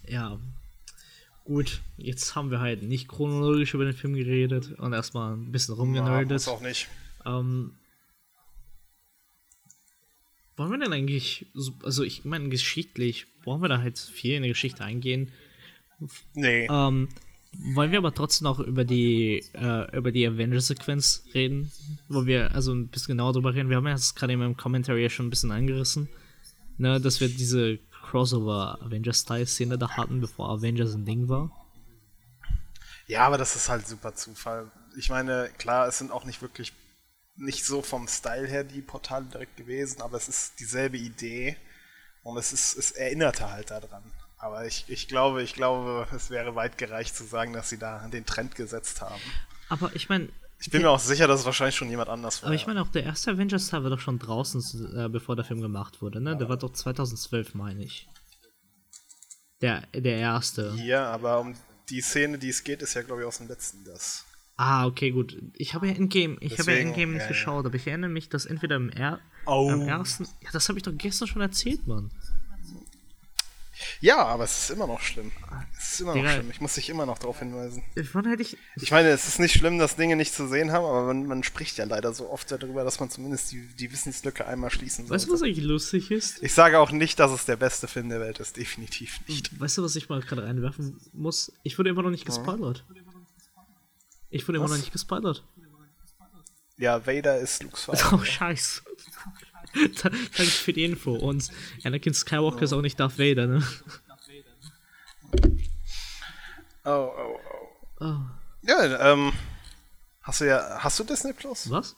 Ja, Gut, jetzt haben wir halt nicht chronologisch über den Film geredet und erstmal ein bisschen rumgenerdet. Ja, auch nicht. Ähm, wollen wir denn eigentlich, also ich meine geschichtlich, wollen wir da halt viel in die Geschichte eingehen? Nee. Ähm, wollen wir aber trotzdem noch über die äh, über die Avengers-Sequenz reden, wo wir also ein bisschen genauer drüber reden. Wir haben ja das gerade in meinem Commentary ja schon ein bisschen angerissen, ne, dass wir diese Crossover Avengers-Style-Szene da hatten, bevor Avengers ein Ding war. Ja, aber das ist halt super Zufall. Ich meine, klar, es sind auch nicht wirklich, nicht so vom Style her die Portale direkt gewesen, aber es ist dieselbe Idee und es ist, es erinnerte halt daran. Aber ich, ich glaube, ich glaube, es wäre weit gereicht zu sagen, dass sie da den Trend gesetzt haben. Aber ich meine, ich bin mir auch sicher, dass es wahrscheinlich schon jemand anders war. Aber ich meine, auch der erste Avengers-Teil war doch schon draußen, äh, bevor der Film gemacht wurde, ne? Ja. Der war doch 2012, meine ich. Der, der erste. Ja, aber um die Szene, die es geht, ist ja, glaube ich, aus dem letzten das. Ah, okay, gut. Ich habe ja Endgame, ich habe ja Endgame nicht ja, geschaut, aber ich erinnere mich, dass entweder im, er oh. am ersten. Ja, das habe ich doch gestern schon erzählt, Mann. Ja, aber es ist immer noch schlimm. Es ist immer noch schlimm. Ich muss dich immer noch darauf hinweisen. Wann hätte ich. Ich meine, es ist nicht schlimm, dass Dinge nicht zu sehen haben, aber man, man spricht ja leider so oft darüber, dass man zumindest die, die Wissenslücke einmal schließen soll. Weißt du, was eigentlich lustig ist? Ich sage auch nicht, dass es der beste Film der Welt ist. Definitiv nicht. Weißt du, was ich mal gerade reinwerfen muss? Ich wurde immer noch nicht gespoilert. Ich wurde was? immer noch nicht gespoilert. Ja, Vader ist Luke's Vater. Oh, scheiße. Danke für die Info. Und Anakin Skywalker ist auch nicht Darth Vader, ne? Oh, oh, oh. oh. Ja, ähm. Hast du ja. Hast du Disney Plus? Was?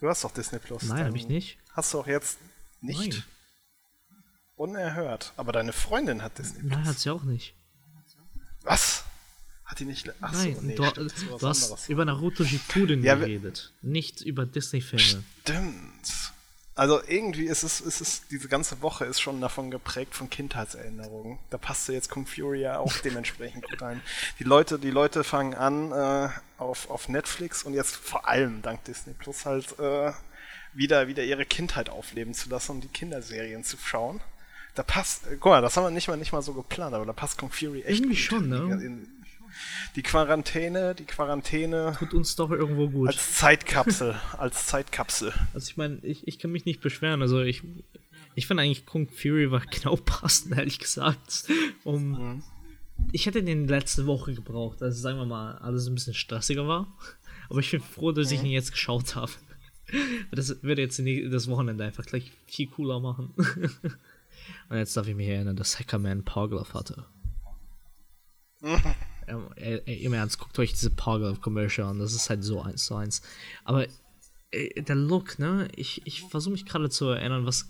Du hast doch Disney Plus. Nein, hab ich nicht. Hast du auch jetzt nicht? Nein. Unerhört. Aber deine Freundin hat Disney Plus. Nein, hat sie auch nicht. Was? Hat die nicht. Achso, Nein, nee, du, stimmt, du hast anderes. über Naruto Shippuden ja, geredet. Nicht über Disney-Filme. Stimmt. Also irgendwie ist es, ist es, diese ganze Woche ist schon davon geprägt von Kindheitserinnerungen. Da passte jetzt ja auch dementsprechend gut ein. Die Leute, die Leute fangen an äh, auf, auf Netflix und jetzt vor allem dank Disney Plus halt äh, wieder, wieder ihre Kindheit aufleben zu lassen und die Kinderserien zu schauen. Da passt, äh, guck mal, das haben wir nicht mal, nicht mal so geplant, aber da passt Kung Fury echt Irgendwie gut schon, ne? In, die Quarantäne, die Quarantäne. Tut uns doch irgendwo gut. Als Zeitkapsel, als Zeitkapsel. Also ich meine, ich, ich kann mich nicht beschweren. Also ich, ich finde eigentlich Kung Fury war genau passend, ehrlich gesagt. Um, mhm. Ich hätte den letzte Woche gebraucht, also sagen wir mal, alles ein bisschen stressiger war. Aber ich bin froh, dass mhm. ich ihn jetzt geschaut habe. Das würde jetzt das Wochenende einfach gleich viel cooler machen. Und jetzt darf ich mich erinnern, dass Hackerman Powerglove hatte. Äh, äh, im Ernst, guckt euch diese Power-Commercial an, das ist halt so eins zu eins. Aber äh, der Look, ne, ich, ich versuche mich gerade zu erinnern, was,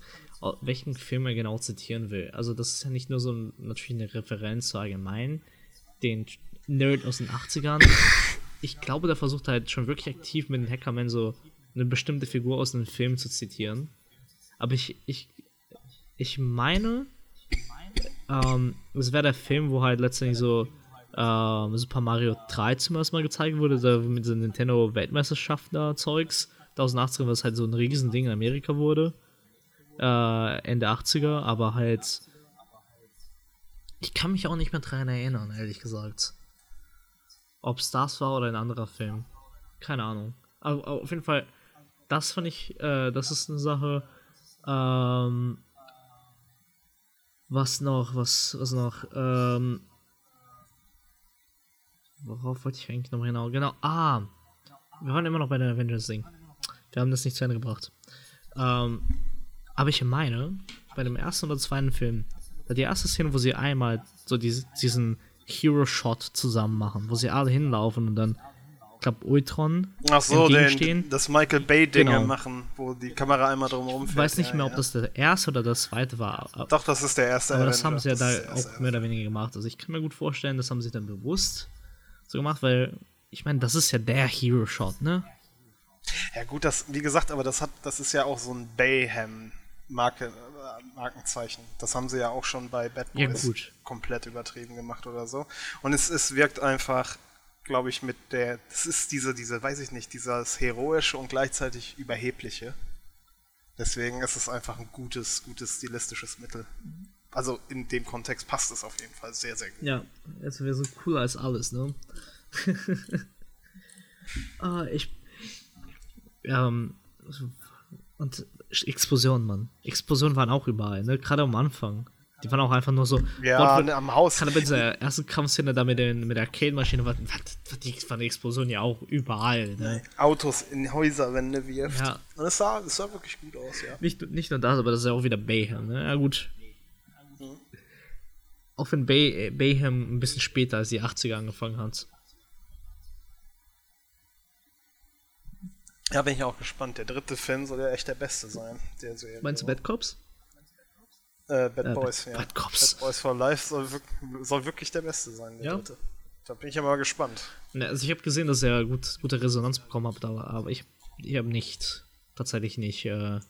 welchen Film er genau zitieren will. Also das ist ja nicht nur so ein, natürlich eine Referenz zu allgemein, den Nerd aus den 80ern. Ich glaube, der versucht halt schon wirklich aktiv mit den Hackerman so eine bestimmte Figur aus einem Film zu zitieren. Aber ich, ich, ich meine, ähm, es wäre der Film, wo halt letztendlich so ähm, Super Mario 3 zum ersten Mal gezeigt wurde, da mit so Nintendo Weltmeisterschaften da Zeugs. 1080 was halt so ein Riesending in Amerika wurde. Äh, Ende 80er, aber halt. Ich kann mich auch nicht mehr dran erinnern, ehrlich gesagt. Ob es das war oder ein anderer Film. Keine Ahnung. Aber, aber auf jeden Fall, das fand ich, äh, das ist eine Sache. Ähm, was noch, was, was noch? Ähm, worauf wollte ich eigentlich noch genau? Genau, ah, wir waren immer noch bei der Avengers-Ding. Wir haben das nicht zu Ende gebracht. Ähm, aber ich meine, bei dem ersten oder zweiten Film, die erste Szene, wo sie einmal so diese, diesen Hero-Shot zusammen machen, wo sie alle hinlaufen und dann, ich glaube, Ultron Ach so, den, das Michael Bay-Dinge genau. machen, wo die Kamera einmal drumherum fährt. Ich weiß nicht mehr, ob das der erste oder das zweite war. Doch, das ist der erste. Aber das haben sie ja da auch mehr oder weniger gemacht. Also ich kann mir gut vorstellen, das haben sie dann bewusst so gemacht, weil ich meine, das ist ja der Hero-Shot, ne? Ja gut, das, wie gesagt, aber das hat, das ist ja auch so ein Bayhem Marke, äh, Markenzeichen. Das haben sie ja auch schon bei Bad Boys ja, komplett übertrieben gemacht oder so. Und es, es wirkt einfach, glaube ich, mit der, das ist diese, diese, weiß ich nicht, dieses heroische und gleichzeitig überhebliche. Deswegen ist es einfach ein gutes, gutes stilistisches Mittel. Also in dem Kontext passt es auf jeden Fall sehr, sehr gut. Ja, jetzt wäre so cooler als alles, ne? ah, ich. Ähm, und Explosionen, Mann. Explosionen waren auch überall, ne? Gerade am Anfang. Die waren auch einfach nur so. Ja, Gott, am Haus. Gerade bei dieser ersten Kampfszene da mit, den, mit der Arcade-Maschine war, die, war die Explosion ja auch überall, ne? Autos in Häuserwände wirft. Ja. Und es sah, es sah wirklich gut aus, ja. Nicht, nicht nur das, aber das ist ja auch wieder Bayhem, ne? Ja, gut. Auch wenn Bay, Bayhem ein bisschen später als die 80er angefangen hat. Ja, bin ich auch gespannt. Der dritte Film soll ja echt der beste sein. Der Serie. Meinst du Bad Cops? Äh, Bad äh, Boys, Bad, ja. Bad Cops. Bad Boys for Life soll, soll wirklich der beste sein, der ja? dritte. Da bin ich ja mal gespannt. Ja, also ich habe gesehen, dass er gut, gute Resonanz bekommen hat, aber ich, ich habe nicht, tatsächlich nicht, äh,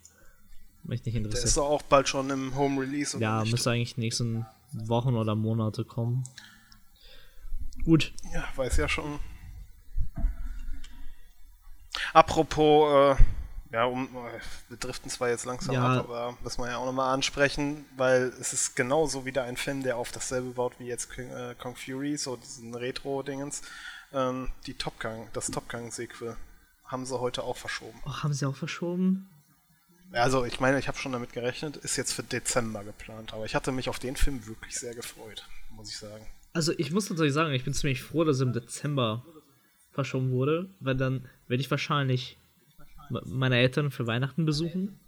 mich nicht interessiert. Der ist doch auch bald schon im Home Release. Ja, müsste eigentlich nächsten Wochen oder Monate kommen. Gut. Ja, weiß ja schon, Apropos, äh, ja, um, wir driften zwar jetzt langsam ja. ab, aber das muss man ja auch nochmal ansprechen, weil es ist genauso wieder ein Film, der auf dasselbe baut wie jetzt King, äh, Kong Fury, so diesen Retro-Dingens. Ähm, die Top Gun, das Top Gun-Sequel haben sie heute auch verschoben. Oh, haben sie auch verschoben? Also, ich meine, ich habe schon damit gerechnet, ist jetzt für Dezember geplant, aber ich hatte mich auf den Film wirklich sehr gefreut, muss ich sagen. Also, ich muss natürlich sagen, ich bin ziemlich froh, dass er im Dezember verschoben wurde, weil dann werde ich wahrscheinlich meine Eltern für Weihnachten besuchen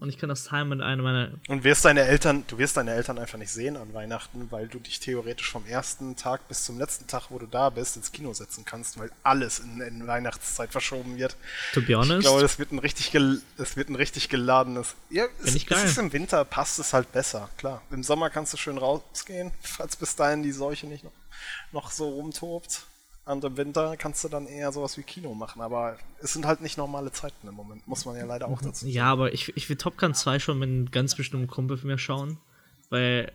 und ich kann das teilen mit einem meiner. Und wirst deine Eltern, du wirst deine Eltern einfach nicht sehen an Weihnachten, weil du dich theoretisch vom ersten Tag bis zum letzten Tag, wo du da bist, ins Kino setzen kannst, weil alles in, in Weihnachtszeit verschoben wird. To be honest. Ich glaube, das wird ein richtig, das wird ein richtig geladenes. Ja, es, ich geil. es ist im Winter passt es halt besser, klar. Im Sommer kannst du schön rausgehen, falls bis dahin die Seuche nicht noch, noch so rumtobt. Und im Winter kannst du dann eher sowas wie Kino machen, aber es sind halt nicht normale Zeiten im Moment, muss man ja leider auch dazu sagen. Ja, aber ich, ich will Top Gun 2 schon mit einem ganz bestimmten Kumpel von mir schauen, weil.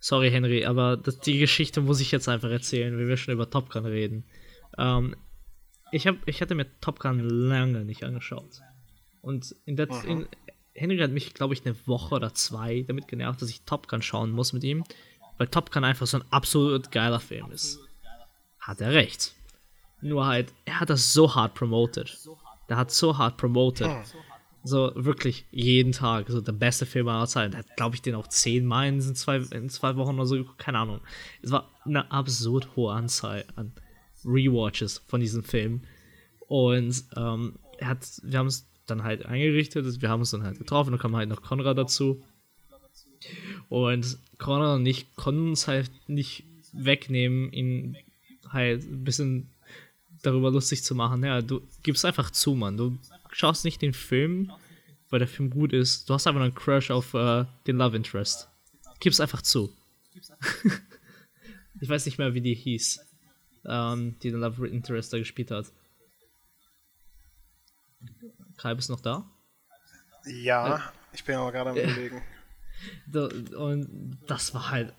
Sorry, Henry, aber das, die Geschichte muss ich jetzt einfach erzählen, wenn wir schon über Top Gun reden. Ähm, ich, hab, ich hatte mir Top Gun lange nicht angeschaut. Und in der, in, Henry hat mich, glaube ich, eine Woche oder zwei damit genervt, dass ich Top Gun schauen muss mit ihm, weil Top Gun einfach so ein absolut geiler Film ist hat er recht. Nur halt, er hat das so hart promoted. Der hat so hart promoted. So wirklich jeden Tag. So der beste Film aller Zeiten. Er hat, glaube ich, den auch zehnmal in zwei, in zwei Wochen oder so. Keine Ahnung. Es war eine absurd hohe Anzahl an Rewatches von diesem Film. Und ähm, er hat, wir haben es dann halt eingerichtet. Wir haben uns dann halt getroffen. Dann kam halt noch Konrad dazu. Und Konrad und ich konnten uns halt nicht wegnehmen, ihn halt ein bisschen darüber lustig zu machen. Ja, du gibst einfach zu, Mann. Du schaust nicht den Film, weil der Film gut ist. Du hast einfach einen Crush auf äh, den Love Interest. Gib's einfach zu. ich weiß nicht mehr, wie die hieß, ähm, die den Love Interest da gespielt hat. Kai, bist noch da? Ja, ich bin aber gerade am überlegen. Und das war halt,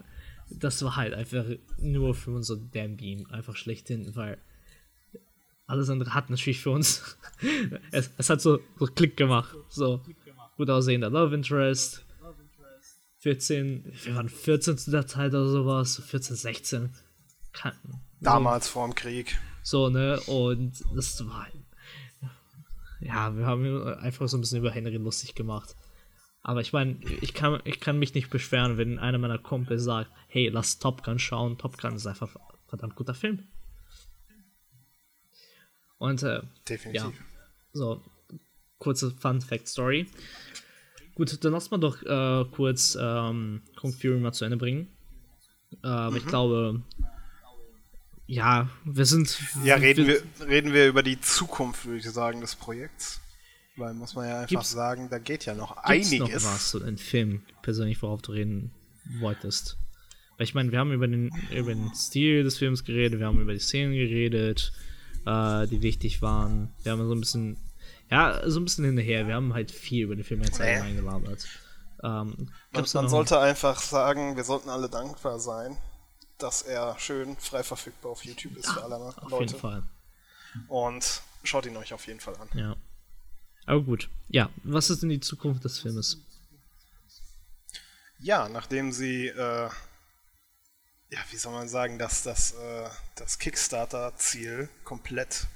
das war halt einfach nur für unser Damn Beam einfach schlechthin, weil alles andere hat natürlich für uns. es, es hat so, so Klick gemacht. So gut aussehender Love Interest. 14, wir waren 14 zu der Zeit oder sowas, 14, 16. Kann, Damals so. vor dem Krieg. So, ne? Und das war. Ja, wir haben einfach so ein bisschen über Henry lustig gemacht. Aber ich meine, ich kann, ich kann mich nicht beschweren, wenn einer meiner Kumpel sagt, hey, lass Top Gun schauen. Top Gun ist einfach ein verdammt guter Film. Und äh, Definitiv. Ja, so, kurze Fun Fact Story. Gut, dann lass mal doch äh, kurz ähm, Kung Fury mal zu Ende bringen. Äh, aber mhm. ich glaube, ja, wir sind. Ja, reden wir, wir, reden wir über die Zukunft, würde ich sagen, des Projekts. Weil muss man ja einfach gibt's, sagen, da geht ja noch einiges. noch was, so ein Film, persönlich, worauf du reden wolltest? Weil ich meine, wir haben über den, über den Stil des Films geredet, wir haben über die Szenen geredet, äh, die wichtig waren. Wir haben so ein bisschen, ja, so ein bisschen hinterher. Wir haben halt viel über den Film jetzt nee. eingelabert. Ähm, man, man sollte einfach sagen, wir sollten alle dankbar sein, dass er schön frei verfügbar auf YouTube ist ja, für alle Leute. Auf jeden Fall. Und schaut ihn euch auf jeden Fall an. Ja. Aber gut. Ja, was ist denn die Zukunft des Filmes? Ja, nachdem sie äh, ja, wie soll man sagen, dass das, äh, das Kickstarter-Ziel komplett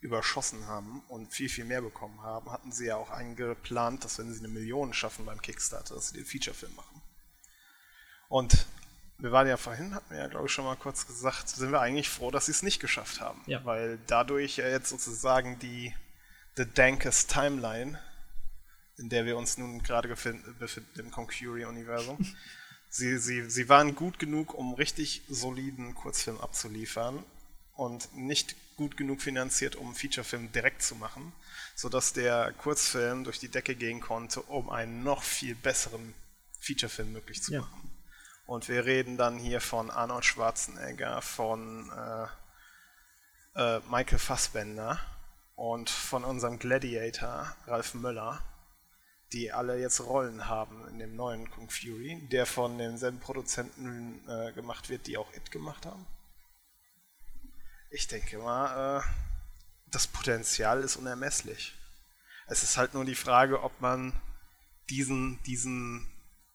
überschossen haben und viel, viel mehr bekommen haben, hatten sie ja auch eingeplant, dass wenn sie eine Million schaffen beim Kickstarter, dass sie den Feature-Film machen. Und wir waren ja vorhin, hatten wir ja, glaube ich, schon mal kurz gesagt, sind wir eigentlich froh, dass sie es nicht geschafft haben. Ja. Weil dadurch ja jetzt sozusagen die The Dankest Timeline, in der wir uns nun gerade befinden im Concuri-Universum, Sie, sie, sie waren gut genug, um richtig soliden Kurzfilm abzuliefern und nicht gut genug finanziert, um einen Featurefilm direkt zu machen, sodass der Kurzfilm durch die Decke gehen konnte, um einen noch viel besseren Featurefilm möglich zu ja. machen. Und wir reden dann hier von Arnold Schwarzenegger, von äh, äh, Michael Fassbender und von unserem Gladiator Ralf Möller die alle jetzt Rollen haben in dem neuen Kung Fury, der von denselben Produzenten äh, gemacht wird, die auch It gemacht haben. Ich denke mal, äh, das Potenzial ist unermesslich. Es ist halt nur die Frage, ob man diesen, diesen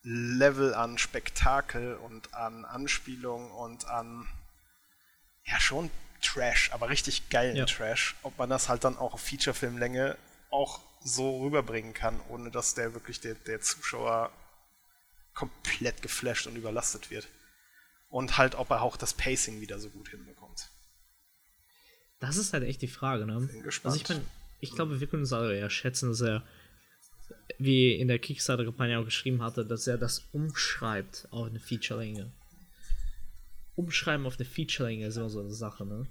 Level an Spektakel und an Anspielung und an ja schon Trash, aber richtig geilen ja. Trash, ob man das halt dann auch auf Featurefilmlänge auch so rüberbringen kann, ohne dass der wirklich der, der Zuschauer komplett geflasht und überlastet wird. Und halt, ob er auch das Pacing wieder so gut hinbekommt. Das ist halt echt die Frage, ne? Bin gespannt. Also ich meine, ich glaube, wir können uns alle ja schätzen, dass er, wie in der Kickstarter-Kampagne auch geschrieben hatte, dass er das umschreibt auf eine Featurelänge. Umschreiben auf eine Featurelänge ist immer so eine Sache, ne?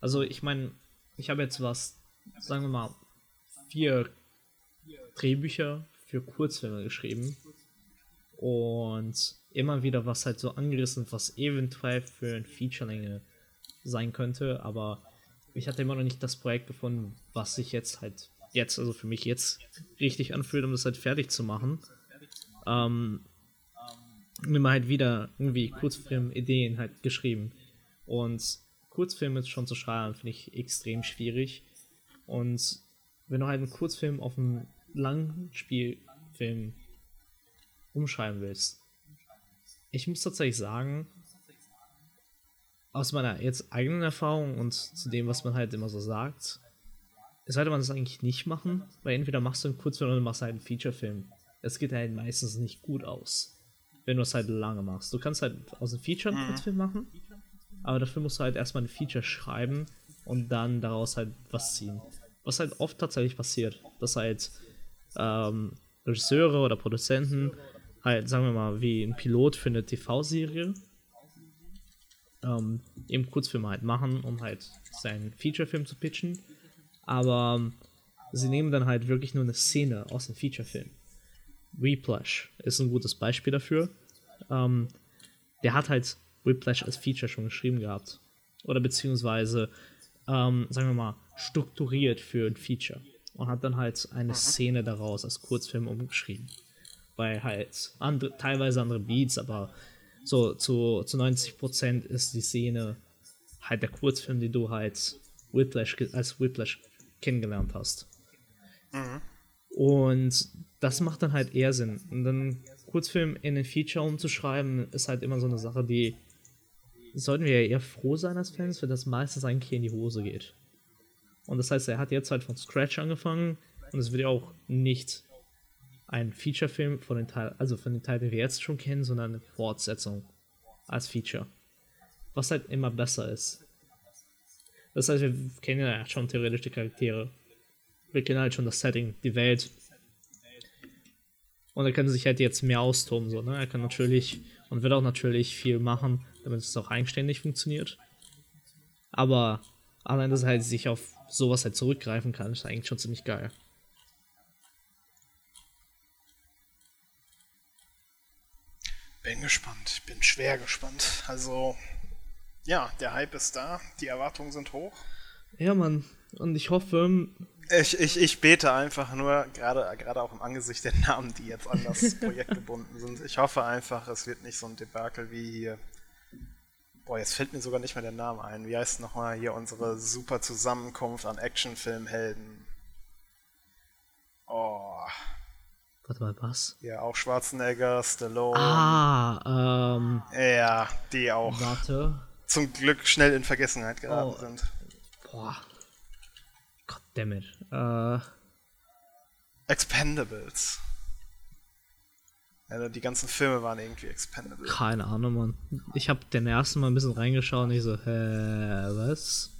Also ich meine, ich habe jetzt was, sagen wir mal, vier Drehbücher für Kurzfilme geschrieben und immer wieder was halt so angerissen, was eventuell für eine Featurelänge sein könnte, aber ich hatte immer noch nicht das Projekt gefunden, was sich jetzt halt jetzt, also für mich jetzt richtig anfühlt, um das halt fertig zu machen. Ähm, immer halt wieder irgendwie Kurzfilm-Ideen halt geschrieben. Und Kurzfilme schon zu schreiben, finde ich extrem schwierig. Und wenn du halt einen Kurzfilm auf einen Langspielfilm umschreiben willst. Ich muss tatsächlich sagen, aus meiner jetzt eigenen Erfahrung und zu dem, was man halt immer so sagt, sollte man das eigentlich nicht machen, weil entweder machst du einen Kurzfilm oder machst halt einen Featurefilm. Es geht halt meistens nicht gut aus, wenn du es halt lange machst. Du kannst halt aus einem Feature einen mhm. Kurzfilm machen, aber dafür musst du halt erstmal ein Feature schreiben und dann daraus halt was ziehen was halt oft tatsächlich passiert, dass halt ähm, Regisseure oder Produzenten halt, sagen wir mal, wie ein Pilot für eine TV-Serie ähm, eben Kurzfilme halt machen, um halt seinen Featurefilm zu pitchen. Aber sie nehmen dann halt wirklich nur eine Szene aus dem Featurefilm. Whiplash ist ein gutes Beispiel dafür. Ähm, der hat halt Whiplash als Feature schon geschrieben gehabt. Oder beziehungsweise, ähm, sagen wir mal, strukturiert für ein Feature. Und hat dann halt eine Szene daraus als Kurzfilm umgeschrieben. Bei halt andere, teilweise andere Beats, aber so zu, zu 90% ist die Szene halt der Kurzfilm, den du halt Whiplash, als Whiplash kennengelernt hast. Und das macht dann halt eher Sinn. Und dann Kurzfilm in ein Feature umzuschreiben, ist halt immer so eine Sache, die sollten wir ja eher froh sein als Fans, weil das meistens eigentlich in die Hose geht. Und das heißt, er hat jetzt halt von Scratch angefangen und es wird ja auch nicht ein Feature-Film von den Teil, also von den Teil, den wir jetzt schon kennen, sondern eine Fortsetzung als Feature. Was halt immer besser ist. Das heißt, wir kennen ja schon theoretisch die Charaktere. Wir kennen halt schon das Setting, die Welt. Und er kann sich halt jetzt mehr austoben, so, ne? Er kann natürlich und wird auch natürlich viel machen, damit es auch eigenständig funktioniert. Aber allein, dass er halt sich auf sowas halt zurückgreifen kann, ist eigentlich schon ziemlich geil. Bin gespannt. Ich bin schwer gespannt. Also, ja, der Hype ist da. Die Erwartungen sind hoch. Ja, Mann. Und ich hoffe, Ich, ich, ich bete einfach nur, gerade, gerade auch im Angesicht der Namen, die jetzt an das Projekt gebunden sind. Ich hoffe einfach, es wird nicht so ein Debakel wie hier. Boah, jetzt fällt mir sogar nicht mehr der Name ein. Wie heißt nochmal hier unsere super Zusammenkunft an Actionfilmhelden? Oh, warte mal, was? ja, auch Schwarzenegger, Stallone. Ah, ähm, Ja, die auch warte. zum Glück schnell in Vergessenheit geraten Oh. sind. Boah. Goddammit. Äh, Expendables. Ja, die ganzen Filme waren irgendwie expendable. keine Ahnung, Mann. Ich hab den ersten Mal ein bisschen reingeschaut und ich so, hä, was?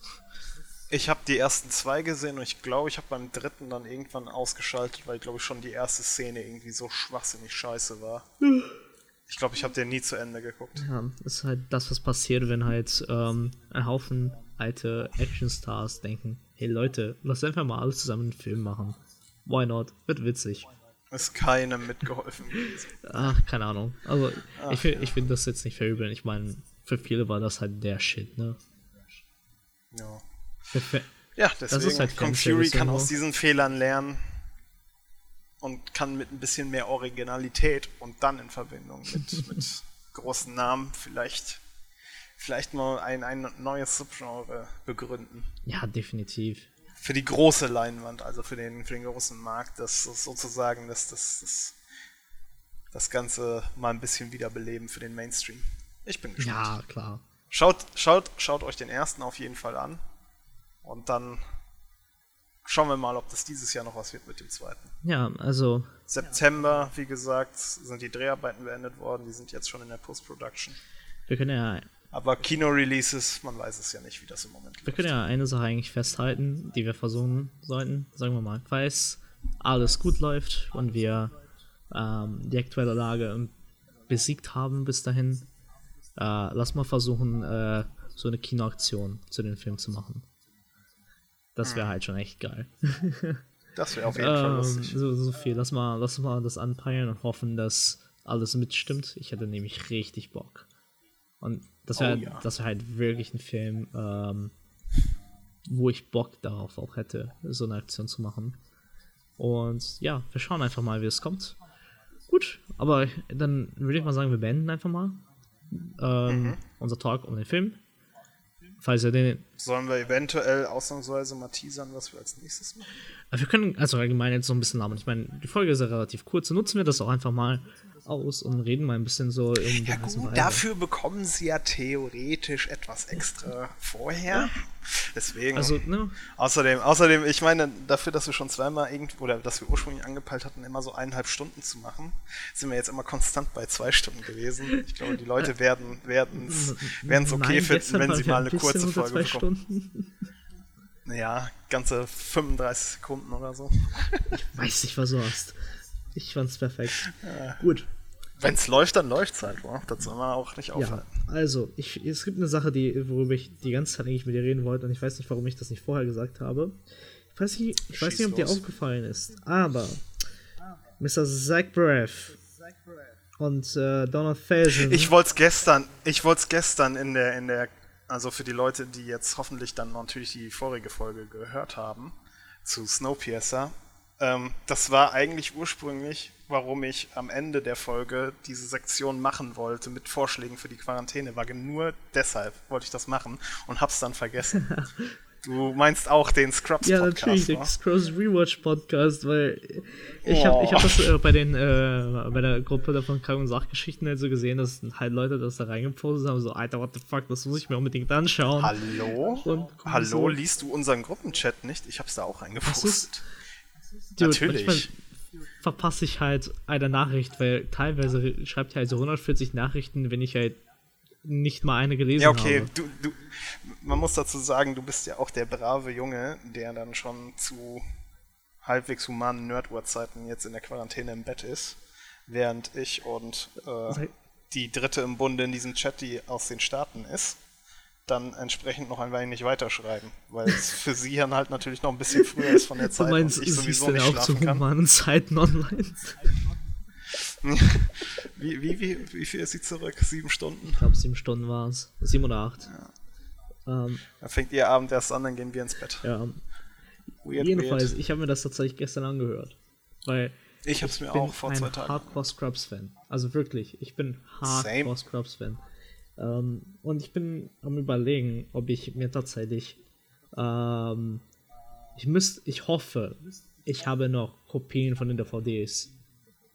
Ich habe die ersten zwei gesehen und ich glaube, ich habe beim dritten dann irgendwann ausgeschaltet, weil, glaube ich, schon die erste Szene irgendwie so schwachsinnig scheiße war. Ich glaube, ich habe den nie zu Ende geguckt. Ja, ist halt das, was passiert, wenn halt ähm, ein Haufen alte Actionstars denken, hey Leute, lass einfach mal alles zusammen einen Film machen. Why not? Wird witzig. Ist keinem mitgeholfen gewesen. Ach, keine Ahnung. Also, ich, will- ich finde das jetzt nicht verübeln. Ich meine, für viele war das halt der Shit, ne? Ja, ja ist deswegen halt Kong Fury kann aus diesen Fehlern lernen und kann mit ein bisschen mehr Originalität und dann in Verbindung mit, mit großen Namen vielleicht, vielleicht mal ein, ein neues Subgenre begründen. ja, definitiv. für die große Leinwand, also für den, für den großen Markt, das ist sozusagen das, das, das, das Ganze mal ein bisschen wiederbeleben für den Mainstream. Ich bin gespannt. Ja, klar. Schaut, schaut, schaut euch den ersten auf jeden Fall an. Und dann schauen wir mal, ob das dieses Jahr noch was wird mit dem zweiten. Ja, also, September, wie gesagt, sind die Dreharbeiten beendet worden. Die sind jetzt schon in der Post-Production. wir können ja Aber Kino-Releases, man weiß es ja nicht, wie das im Moment Wir läuft. können ja eine Sache eigentlich festhalten, die wir versuchen sollten, sagen wir mal, falls alles gut läuft und wir ähm, die aktuelle Lage besiegt haben bis dahin, äh, lass mal versuchen, äh, so eine Kinoaktion zu den Film zu machen. Das wäre halt schon echt geil. Das wäre auf jeden Fall Ähm, lustig. so, so viel. Lass mal, lass mal das anpeilen und hoffen, dass alles mitstimmt. Ich hätte nämlich richtig Bock. Und das wäre Oh ja. das wär halt wirklich ein Film, ähm, wo ich Bock darauf auch hätte, so eine Aktion zu machen. Und ja, wir schauen einfach mal, wie es kommt. Gut, aber dann würde ich mal sagen, wir beenden einfach mal ähm, Mhm. unser Talk um den Film. Falls ihr den Sollen wir eventuell ausnahmsweise mal teasern, was wir als nächstes machen? Aber wir können also allgemein jetzt so ein bisschen labern. Ich meine, die Folge ist ja relativ kurz. Nutzen wir das auch einfach mal aus und reden mal ein bisschen so Ja gut, dafür bekommen sie ja theoretisch etwas extra vorher. Deswegen. Also, ne? außerdem, außerdem, ich meine, dafür, dass wir schon zweimal irgendwo, oder dass wir ursprünglich angepeilt hatten, immer so eineinhalb Stunden zu machen, sind wir jetzt immer konstant bei zwei Stunden gewesen. Ich glaube, die Leute werden es okay Nein, finden, wenn sie mal ein eine kurze Folge zwei bekommen. Stunden. Ja, ganze 35 Sekunden oder so. Weiß nicht, was du hast. Ich fand's perfekt. Gut. Wenn es läuft, dann läuft es halt, wa? Das soll man auch nicht Ja, aufhalten. also, ich, es gibt eine Sache, die, worüber ich die ganze Zeit eigentlich mit dir reden wollte und ich weiß nicht, warum ich das nicht vorher gesagt habe. Ich weiß nicht, ich weiß nicht ob dir los. aufgefallen ist, aber Mr. Zach Braff und äh, Donald Faison. Ich wollte es gestern, ich wollte es gestern in der, in der, also für die Leute, die jetzt hoffentlich dann natürlich die vorige Folge gehört haben, zu Snowpiercer, ähm, das war eigentlich ursprünglich, warum ich am Ende der Folge diese Sektion machen wollte mit Vorschlägen für die Quarantäne, war nur deshalb wollte ich das machen und hab's dann vergessen. du meinst auch den Scrubs ja, Podcast, natürlich, der wa? Cross Rewatch Podcast, weil ich habe ich hab das äh, bei den äh, bei der Gruppe da von Krank- und Sachgeschichten halt so gesehen, dass halt Leute das da reingepostet haben, so, Alter, what the fuck, das muss ich mir unbedingt anschauen. Hallo? Und- Hallo, so- liest du unseren Gruppenchat nicht? Ich hab's da auch reingepostet. Dude, Natürlich. verpasse ich halt eine Nachricht, weil teilweise schreibt er halt so 140 Nachrichten, wenn ich halt nicht mal eine gelesen Ja, okay, habe. du, du, man muss dazu sagen, du bist ja auch der brave Junge, der dann schon zu halbwegs humanen Nerd-Uhrzeiten jetzt in der Quarantäne im Bett ist, während ich und äh, die dritte im Bunde in diesem Chat, die aus den Staaten ist, dann entsprechend noch ein wenig weiterschreiben, weil es für sie dann halt natürlich noch ein bisschen früher ist von der Du Zeit meinst, und ich sowieso nicht auch zu schlafen humanen Zeiten online? Wie, wie, wie, wie viel ist sie zurück? Sieben Stunden? Ich glaube, sieben Stunden war es. Sieben oder acht. Ähm, Dann fängt ihr Abend erst an, dann gehen wir ins Bett. ja. Weird, Jedenfalls, weird. ich habe mir das tatsächlich gestern angehört. Weil Ich hab's mir ich bin auch vor zwei Tagen. Hardcore Scrubs-Fan. Also wirklich, ich bin. Hardcore Scrubs-Fan. Ähm, und ich bin am überlegen, ob ich mir tatsächlich ähm, ich müsste, ich hoffe, ich habe noch Kopien von den DVDs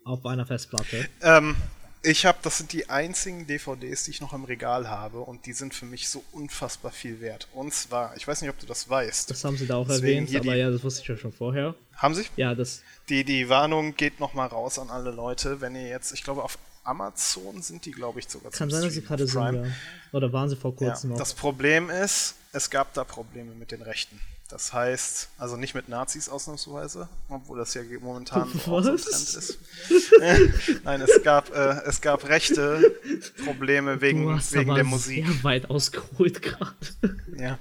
auf einer Festplatte. Ähm, ich habe, das sind die einzigen DVDs, die ich noch im Regal habe und die sind für mich so unfassbar viel wert. Und zwar, ich weiß nicht, ob du das weißt. Das haben sie da auch Deswegen erwähnt, aber die- ja, das wusste ich ja schon vorher. Haben sie? Ja, das Die, die Warnung geht nochmal raus an alle Leute, wenn ihr jetzt, ich glaube auf Amazon sind die, glaube ich, sogar kann zum sein, dass sie gerade sind, ja. Oder waren sie vor Ja, kurzem noch? das Problem ist, es gab da Probleme mit den Rechten. Das heißt, also nicht mit Nazis ausnahmsweise, obwohl das ja momentan Was? Ist. Nein, es gab, äh, es gab rechte Probleme wegen, wegen der Musik. sehr weit ausgeholt gerade. Ja.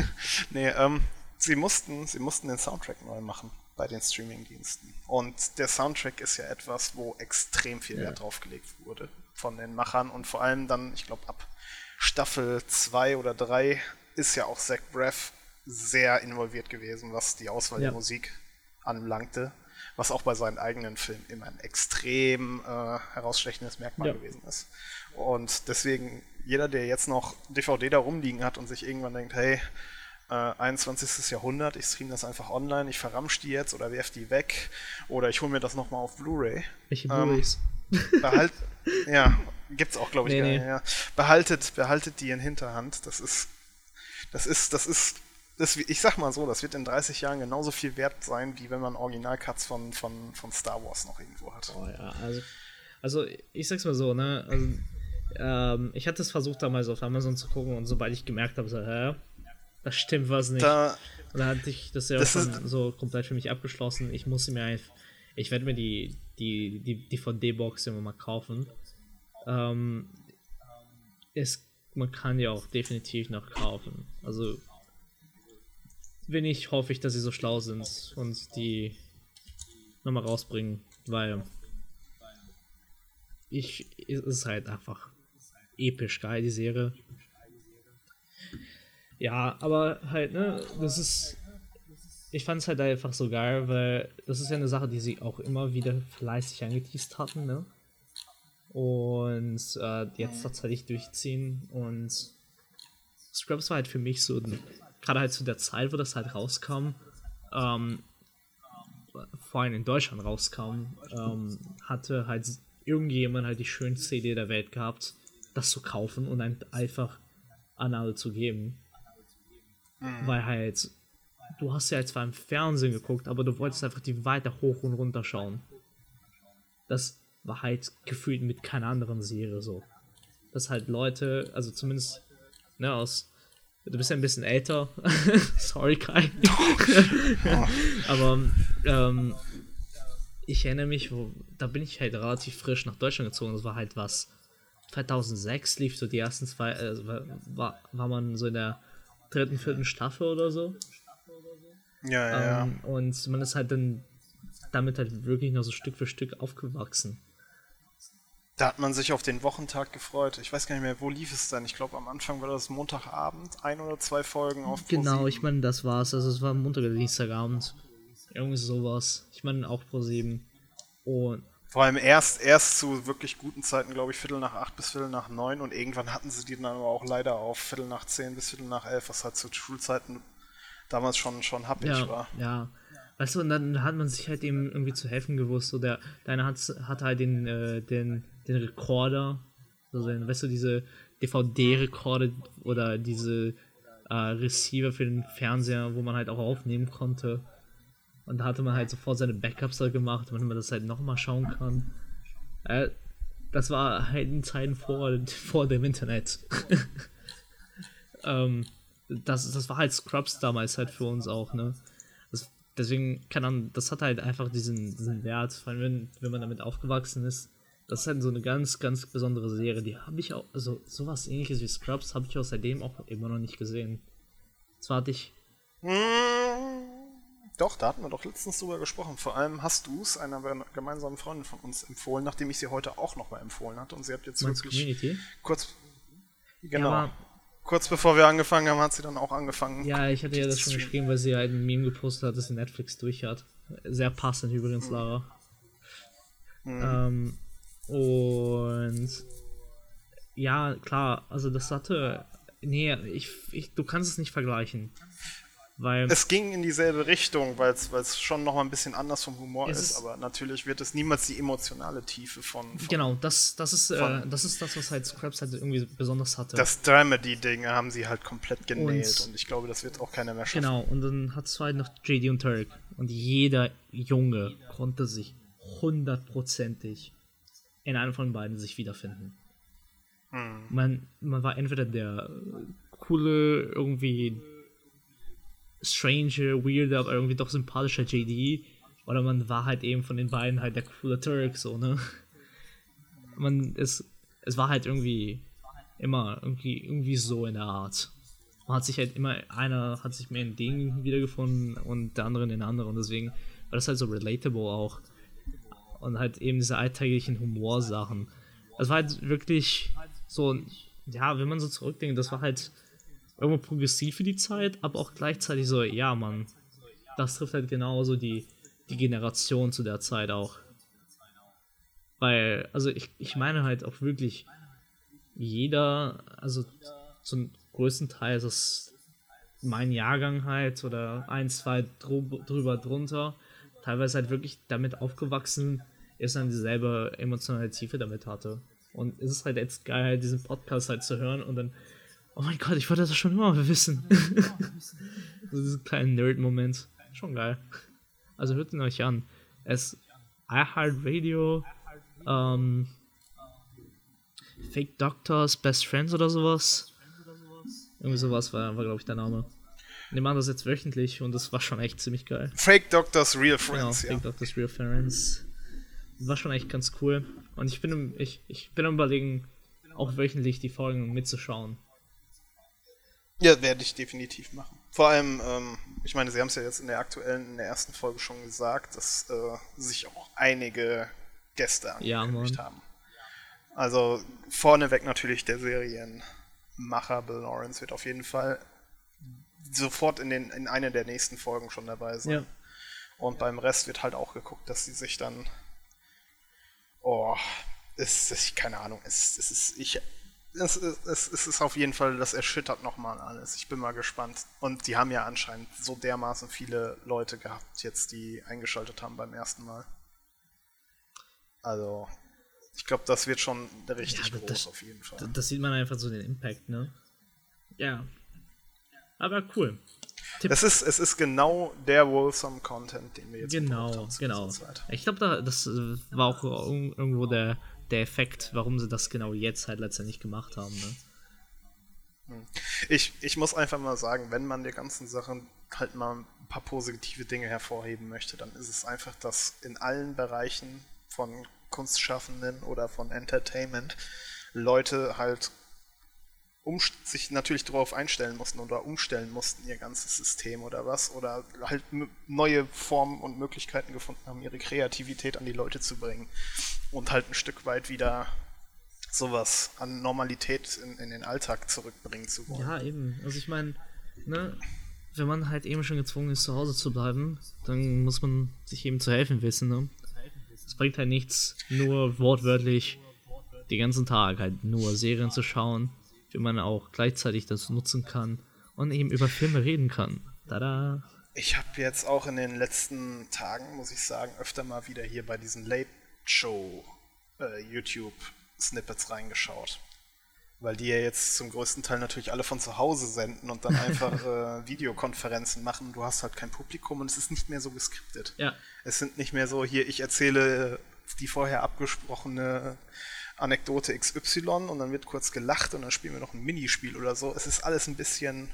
nee, ähm, sie mussten, sie mussten den Soundtrack neu machen bei den Streamingdiensten. Und der Soundtrack ist ja etwas, wo extrem viel Wert drauf gelegt wurde von den Machern und vor allem dann, ich glaube, ab Staffel 2 oder 3 ist ja auch Zach Braff sehr involviert gewesen, was die Auswahl Ja. der Musik anlangte. Was auch bei seinen eigenen Filmen immer ein extrem äh, herausstechendes Merkmal Ja. gewesen ist. Und deswegen, jeder, der jetzt noch DVD da rumliegen hat und sich irgendwann denkt, hey, äh, 21. Jahrhundert, ich stream das einfach online, ich verramsch die jetzt oder werf die weg oder ich hole mir das nochmal auf Blu-ray. Welche Ähm, Blu-rays? Behalt, ja, gibt's auch, glaube ich, Nee, gar nee. nicht, ja. Behaltet, behaltet die in Hinterhand. Das ist, das ist, das ist, das, ich sag mal so, das wird in 30 Jahren genauso viel wert sein, wie wenn man Original-Cuts von, von, von Star Wars noch irgendwo hat. Oh ja, also, also ich sag's mal so, ne, also, ähm, ich hatte es versucht damals auf Amazon zu gucken und sobald ich gemerkt habe, so, hä, da stimmt was nicht. Da, Und dann hatte ich das ja Das auch schon so komplett für mich abgeschlossen. Ich musste mir einfach, ich werde mir die, die, die DVD-Box immer mal kaufen. Ähm, es, man kann die auch definitiv noch kaufen. Also, wenn nicht, hoffe ich, dass sie so schlau sind und die nochmal rausbringen, weil ich, es ist halt einfach episch geil, die Serie. Ja, aber halt, ne, das ist. Ich fand es halt einfach so geil, weil das ist ja eine Sache, die sie auch immer wieder fleißig angeteased hatten, ne? Und äh, jetzt tatsächlich durchziehen. Und Scrubs war halt für mich so, gerade halt zu der Zeit, wo das halt rauskam, ähm, vor allem in Deutschland rauskam, ähm, hatte halt irgendjemand halt die schönste Idee der Welt gehabt, das zu kaufen und einfach an alle zu geben. Weil halt, du hast ja zwar im Fernsehen geguckt, aber du wolltest einfach die weiter hoch und runter schauen. Das war halt gefühlt mit keiner anderen Serie so. Dass halt Leute, also zumindest, ne, aus. Du bist ja ein bisschen älter. Sorry, Kai. aber, ähm, ich erinnere mich, wo, da bin ich halt relativ frisch nach Deutschland gezogen. Das war halt was. 2006 lief so die ersten zwei, äh, war, war man so in der dritten, vierten Staffel oder so. Ja, ja. Ähm, und man ist halt dann damit halt wirklich noch so Stück für Stück aufgewachsen. Da hat man sich auf den Wochentag gefreut. Ich weiß gar nicht mehr, wo lief es dann? Ich glaube, am Anfang war das Montagabend, ein oder zwei Folgen auf Genau, Pro7. ich meine, das war's. Also es war Montag oder Dienstagabend. Irgendwie sowas. Ich meine auch Pro 7. Und Vor allem erst, erst zu wirklich guten Zeiten, glaube ich, Viertel nach acht bis Viertel nach neun und irgendwann hatten sie die dann aber auch leider auf Viertel nach zehn bis Viertel nach elf, was halt zu Schulzeiten damals schon, schon happig ja, war. ja. Weißt du, und dann hat man sich halt eben irgendwie zu helfen gewusst. So der, deiner hat, hat halt den, äh, den, den Rekorder, also den, weißt du, diese DVD-Rekorder oder diese äh, Receiver für den Fernseher, wo man halt auch aufnehmen konnte. Und da hatte man halt sofort seine Backups da gemacht, damit man das halt nochmal schauen kann. Äh, das war halt in Zeiten vor, vor dem Internet. ähm, das, das war halt Scrubs damals halt für uns auch, ne? Das, deswegen, keine Ahnung, das hat halt einfach diesen, diesen Wert, vor allem wenn, wenn man damit aufgewachsen ist. Das ist halt so eine ganz, ganz besondere Serie. Die habe ich auch, also sowas ähnliches wie Scrubs habe ich auch seitdem auch immer noch nicht gesehen. Zwar hatte ich, Hm, Doch, da hatten wir doch letztens drüber gesprochen. Vor allem hast du es einer gemeinsamen Freundin von uns empfohlen, nachdem ich sie heute auch nochmal empfohlen hatte. Und sie hat jetzt meinst wirklich Community? kurz. Genau. aber- kurz bevor wir angefangen haben, hat sie dann auch angefangen. Ja, ich hatte ja das schon geschrieben, weil sie halt ein Meme gepostet hat, dass sie Netflix durch hat. Sehr passend übrigens, Lara. Ähm, und ja, klar, also das hatte. Nee, ich, ich, du kannst es nicht vergleichen. Weil. Es ging in dieselbe Richtung, weil es schon noch mal ein bisschen anders vom Humor ist, ist- aber natürlich wird es niemals die emotionale Tiefe von, von genau, das, das, ist, äh, von- das ist das, was halt Scraps halt irgendwie besonders hatte. das Dramedy-Ding haben sie halt komplett genäht Und- und, ich glaube, das wird auch keiner mehr schaffen. Genau, und dann hat es halt noch JD und Turk. Und jeder Junge konnte sich hundertprozentig in einem von beiden sich wiederfinden. Man, man war entweder der äh, coole, irgendwie strange, weirde, aber irgendwie doch sympathische JD, oder man war halt eben von den beiden halt der coole Turk, so, ne? Man, es, es war halt irgendwie immer irgendwie, irgendwie so in der Art. Man hat sich halt immer, einer hat sich mehr in den wiedergefunden und der andere in den anderen. Und deswegen war das halt so relatable auch. Und halt eben diese alltäglichen Humorsachen. Es war halt wirklich so, ja, wenn man so zurückdenkt, das war halt irgendwo progressiv für die Zeit, aber auch gleichzeitig so, ja, Mann, das trifft halt genauso die, die Generation zu der Zeit auch. Weil, also ich, ich meine halt auch wirklich, jeder, also zum größten Teil ist es mein Jahrgang halt oder ein, zwei drü- drüber drunter, teilweise halt wirklich damit aufgewachsen ist, dann dieselbe emotionale Tiefe damit hatte. Und es ist halt jetzt geil, diesen Podcast halt zu hören und dann, oh mein Gott, ich wollte das schon immer mal wissen. so diesen kleinen Nerd-Moment. Schon geil. Also hört ihn euch an. Es iHeartRadio, ähm, Fake Doctors, Best Friends oder sowas. Irgendwie sowas war, war glaube ich, der Name. Die machen das jetzt wöchentlich und das war schon echt ziemlich geil. Fake Doctors, Real Genau, Friends, ja. Fake Doctors Real Friends. War schon echt ganz cool. Und ich bin, im- ich, ich bin am überlegen, auch wöchentlich die Folgen mitzuschauen. Ja, werde ich definitiv machen. Vor allem, ähm, ich meine, sie haben es ja jetzt in der aktuellen, in der ersten Folge schon gesagt, dass äh, sich auch einige Gäste Ja, angekündigt Mann. haben. Also vorneweg natürlich der Serienmacher Bill Lawrence wird auf jeden Fall sofort in, den, in einer der nächsten Folgen schon dabei sein. Ja. Und beim Rest wird halt auch geguckt, dass sie sich dann. Oh, es ist, keine Ahnung, es, es ist, ich, es, ist- es, es ist auf jeden Fall, das erschüttert nochmal alles. Ich bin mal gespannt. Und die haben ja anscheinend so dermaßen viele Leute gehabt, jetzt die eingeschaltet haben beim ersten Mal. Also, ich glaube, das wird schon richtig Ja, groß das- auf jeden Fall. Das sieht man einfach so den Impact, ne? Ja. Aber cool. Tipp. Es ist, es ist genau der wholesome Content, den wir jetzt Genau, haben genau. Zeit. Ich glaube, da, das äh, war auch ir- irgendwo der, der Effekt, warum sie das genau jetzt halt letztendlich gemacht haben, ne? Ich, ich muss einfach mal sagen, wenn man der ganzen Sachen halt mal ein paar positive Dinge hervorheben möchte, dann ist es einfach, dass in allen Bereichen von Kunstschaffenden oder von Entertainment Leute halt um, sich natürlich darauf einstellen mussten oder umstellen mussten, ihr ganzes System oder was, oder halt neue Formen und Möglichkeiten gefunden haben, ihre Kreativität an die Leute zu bringen und halt ein Stück weit wieder sowas an Normalität in, in den Alltag zurückbringen zu wollen. Ja, eben. Also ich meine, ne, wenn man halt eben schon gezwungen ist, zu Hause zu bleiben, dann muss man sich eben zu helfen wissen, ne? Es bringt halt nichts, nur wortwörtlich den ganzen Tag halt nur Serien zu schauen, wie man auch gleichzeitig das nutzen kann und eben über Filme reden kann. Tada! Ich habe jetzt auch in den letzten Tagen, muss ich sagen, öfter mal wieder hier bei diesen Late Show äh, YouTube Snippets reingeschaut. Weil die ja jetzt zum größten Teil natürlich alle von zu Hause senden und dann einfach äh, Videokonferenzen machen. Du hast halt kein Publikum und es ist nicht mehr so geskriptet. Ja. Es sind nicht mehr so, hier, ich erzähle die vorher abgesprochene Anekdote XY und dann wird kurz gelacht und dann spielen wir noch ein Minispiel oder so. Es ist alles ein bisschen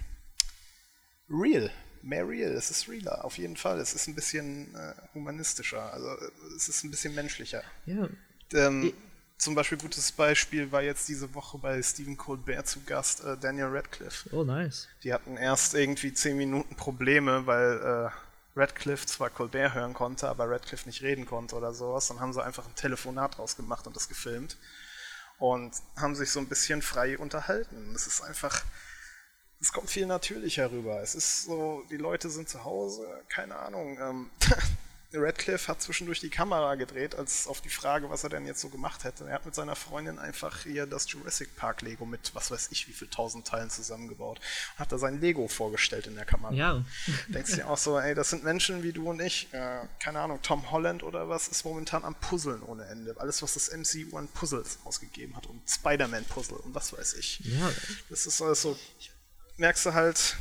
real. Mehr real. Es ist realer, auf jeden Fall. Es ist ein bisschen äh, humanistischer. Also es ist ein bisschen menschlicher. Ja. Ähm, zum Beispiel gutes Beispiel war jetzt diese Woche bei Stephen Colbert zu Gast äh, Daniel Radcliffe. Oh, nice. Die hatten erst irgendwie 10 Minuten Probleme, weil äh, Radcliffe zwar Colbert hören konnte, aber Radcliffe nicht reden konnte oder sowas. Dann haben sie einfach ein Telefonat draus gemacht und das gefilmt. Und haben sich so ein bisschen frei unterhalten. Es ist einfach, es kommt viel natürlicher rüber. Es ist so, die Leute sind zu Hause, keine Ahnung. Ähm, Radcliffe hat zwischendurch die Kamera gedreht, als auf die Frage, was er denn jetzt so gemacht hätte. Er hat mit seiner Freundin einfach hier das Jurassic Park Lego mit was weiß ich wie viel tausend Teilen zusammengebaut und hat da sein Lego vorgestellt in der Kamera. Ja. Denkst dir auch so, ey, das sind Menschen wie du und ich. Äh, keine Ahnung, Tom Holland oder was ist momentan am Puzzeln ohne Ende. Alles, was das MCU an Puzzles ausgegeben hat und Spider-Man Puzzle und was weiß ich. Ja. Das ist alles so, merkst du halt,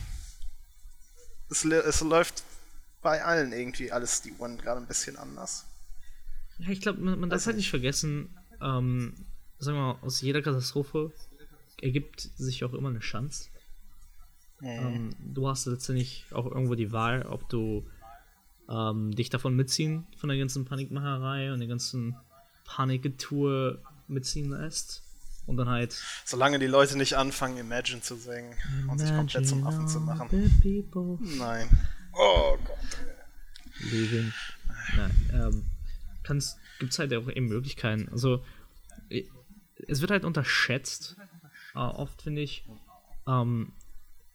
es, es läuft bei allen irgendwie alles die Uhren gerade ein bisschen anders. Ja, ich glaube, man, man darf halt nicht vergessen, ähm, sagen wir mal, aus jeder Katastrophe ergibt sich auch immer eine Chance. Mhm. Ähm, du hast letztendlich auch irgendwo die Wahl, ob du ähm, dich davon mitziehen, von der ganzen Panikmacherei und der ganzen Paniketour mitziehen lässt. Und dann halt. Solange die Leute nicht anfangen, Imagine zu singen und sich komplett zum Affen zu machen. Nein. Oh Gott. Living. Nein, ähm, gibt es halt auch eben Möglichkeiten. Also, es wird halt unterschätzt, äh, oft finde ich, ähm,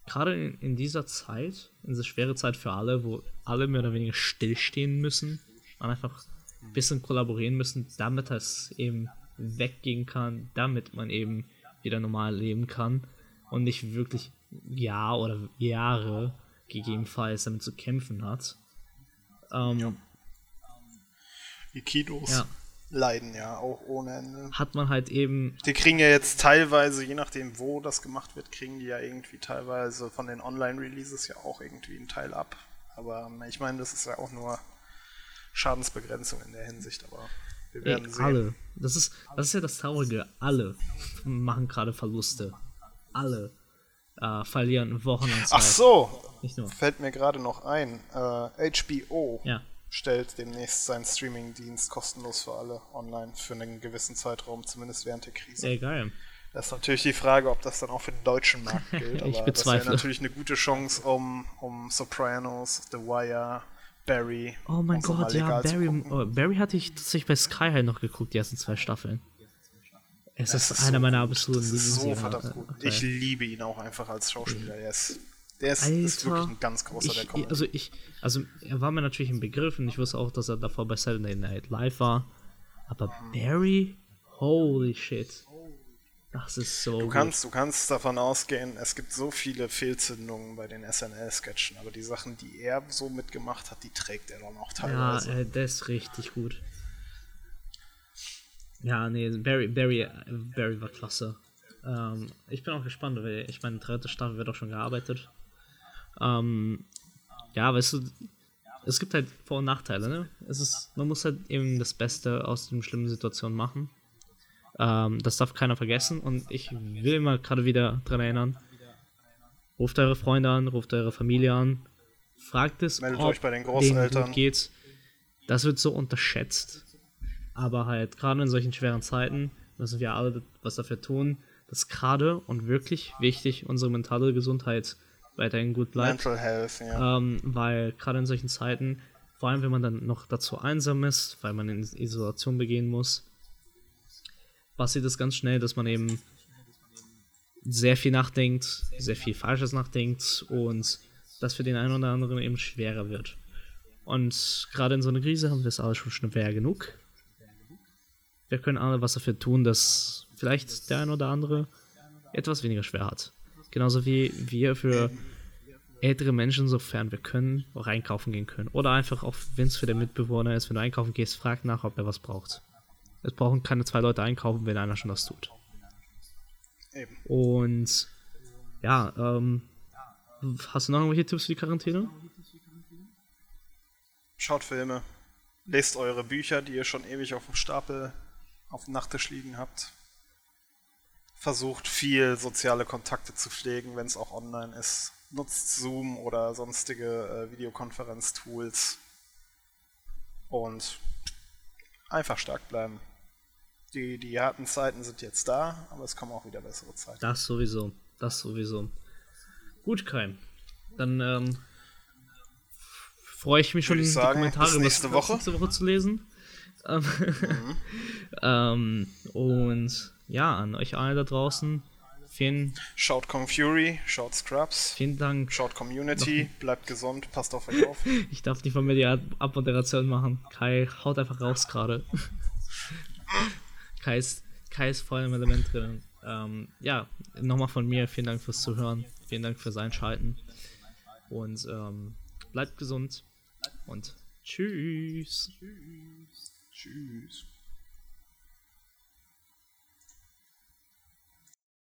gerade in, in, dieser Zeit, in dieser schwere Zeit für alle, wo alle mehr oder weniger stillstehen müssen und einfach ein bisschen kollaborieren müssen, damit es eben weggehen kann, damit man eben wieder normal leben kann und nicht wirklich Jahr oder Jahre gegebenenfalls damit zu kämpfen hat. Ähm, ja. Die Kinos ja. leiden ja auch ohne Ende. Hat man halt eben. Die kriegen ja jetzt teilweise, je nachdem wo das gemacht wird, kriegen die ja irgendwie teilweise von den Online-Releases ja auch irgendwie einen Teil ab. Aber ich meine, das ist ja auch nur Schadensbegrenzung in der Hinsicht, aber wir werden Ey, sehen. Alle. Das ist, das ist ja das Traurige. Alle machen gerade Verluste. Alle äh, verlieren Wochen und Ach so, fällt mir gerade noch ein. Äh, HBO ja. stellt demnächst seinen Streaming-Dienst kostenlos für alle online für einen gewissen Zeitraum, zumindest während der Krise. Ey, geil. Das ist natürlich die Frage, ob das dann auch für den deutschen Markt gilt. ich aber bezweifle. das wäre natürlich eine gute Chance, um, um Sopranos, The Wire, Barry. Oh mein Gott, ja, Barry, oh, Barry hatte ich tatsächlich bei Sky halt noch geguckt, die ersten zwei Staffeln. Es ist, ist, einer so meiner absoluten Lieblingsserien. So verdammt gut. Ich liebe ihn auch einfach als Schauspieler. Der ist, der ist, Alter, ist wirklich ein ganz großer ich, der Comedy. Also ich, also er war mir natürlich im Begriff und ich wusste auch, dass er davor bei Saturday Night Live war. Aber Barry, holy shit. Das ist so. Du kannst, du kannst davon ausgehen, es gibt so viele Fehlzündungen bei den SNL-Sketchen, aber die Sachen, die er so mitgemacht hat, die trägt er dann auch teilweise. Ja, äh, der ist richtig gut. Ja, nee, Barry, Barry, Barry war klasse. Ähm, ich bin auch gespannt, weil ich meine, dritte Staffel wird auch schon gearbeitet. Ähm, ja, weißt du, es gibt halt Vor- und Nachteile, ne? Es ist, man muss halt eben das Beste aus den schlimmen Situationen machen. Ähm, das darf keiner vergessen und ich will mal gerade wieder dran erinnern, Ruft eure Freunde an, ruft eure Familie an, fragt es, Meldet ob euch bei den denen Großeltern. gut geht. Das wird so unterschätzt. Aber halt, gerade in solchen schweren Zeiten müssen wir alle was dafür tun, dass gerade und wirklich wichtig unsere mentale Gesundheit weiterhin gut bleibt. Mental Health, ja. Ähm, weil gerade in solchen Zeiten, vor allem wenn man dann noch dazu einsam ist, weil man in Isolation begehen muss, passiert es ganz schnell, dass man eben sehr viel nachdenkt, sehr viel Falsches nachdenkt und das für den einen oder anderen eben schwerer wird. Und gerade in so einer Krise haben wir es alle schon schwer genug. Wir können alle was dafür tun, dass vielleicht der ein oder andere etwas weniger schwer hat. Genauso wie wir für ältere Menschen, sofern wir können, auch einkaufen gehen können. Oder einfach auch, wenn es für den Mitbewohner ist, wenn du einkaufen gehst, frag nach, ob er was braucht. Es brauchen keine zwei Leute einkaufen, wenn einer schon das tut. Und ja, ähm, hast du noch irgendwelche Tipps für die Quarantäne? Schaut Filme. Lest eure Bücher, die ihr schon ewig auf dem Stapel auf dem Nachttisch liegen habt. Versucht viel soziale Kontakte zu pflegen, wenn es auch online ist. Nutzt Zoom oder sonstige äh, Videokonferenztools. Und einfach stark bleiben. Die, die harten Zeiten sind jetzt da, aber es kommen auch wieder bessere Zeiten. Das sowieso. Das sowieso. Gut, Kai. Dann ähm, freue ich mich schon, ich die sagen, Kommentare bis nächste Woche. nächste Woche zu lesen. Mhm. ähm, und ja, an euch alle da draußen. Vielen, Schaut Kong Fury, schaut Scrubs, vielen Dank. schaut Community, bleibt gesund, passt auf euch auf. Ich darf nicht von mir die Ab- Abmoderation machen. Kai haut einfach raus gerade. Kai ist, Kai ist voll im Element drin. Ähm, ja, nochmal von mir vielen Dank fürs Zuhören. Vielen Dank fürs Einschalten. Und ähm, bleibt gesund. Und tschüss. Tschüss.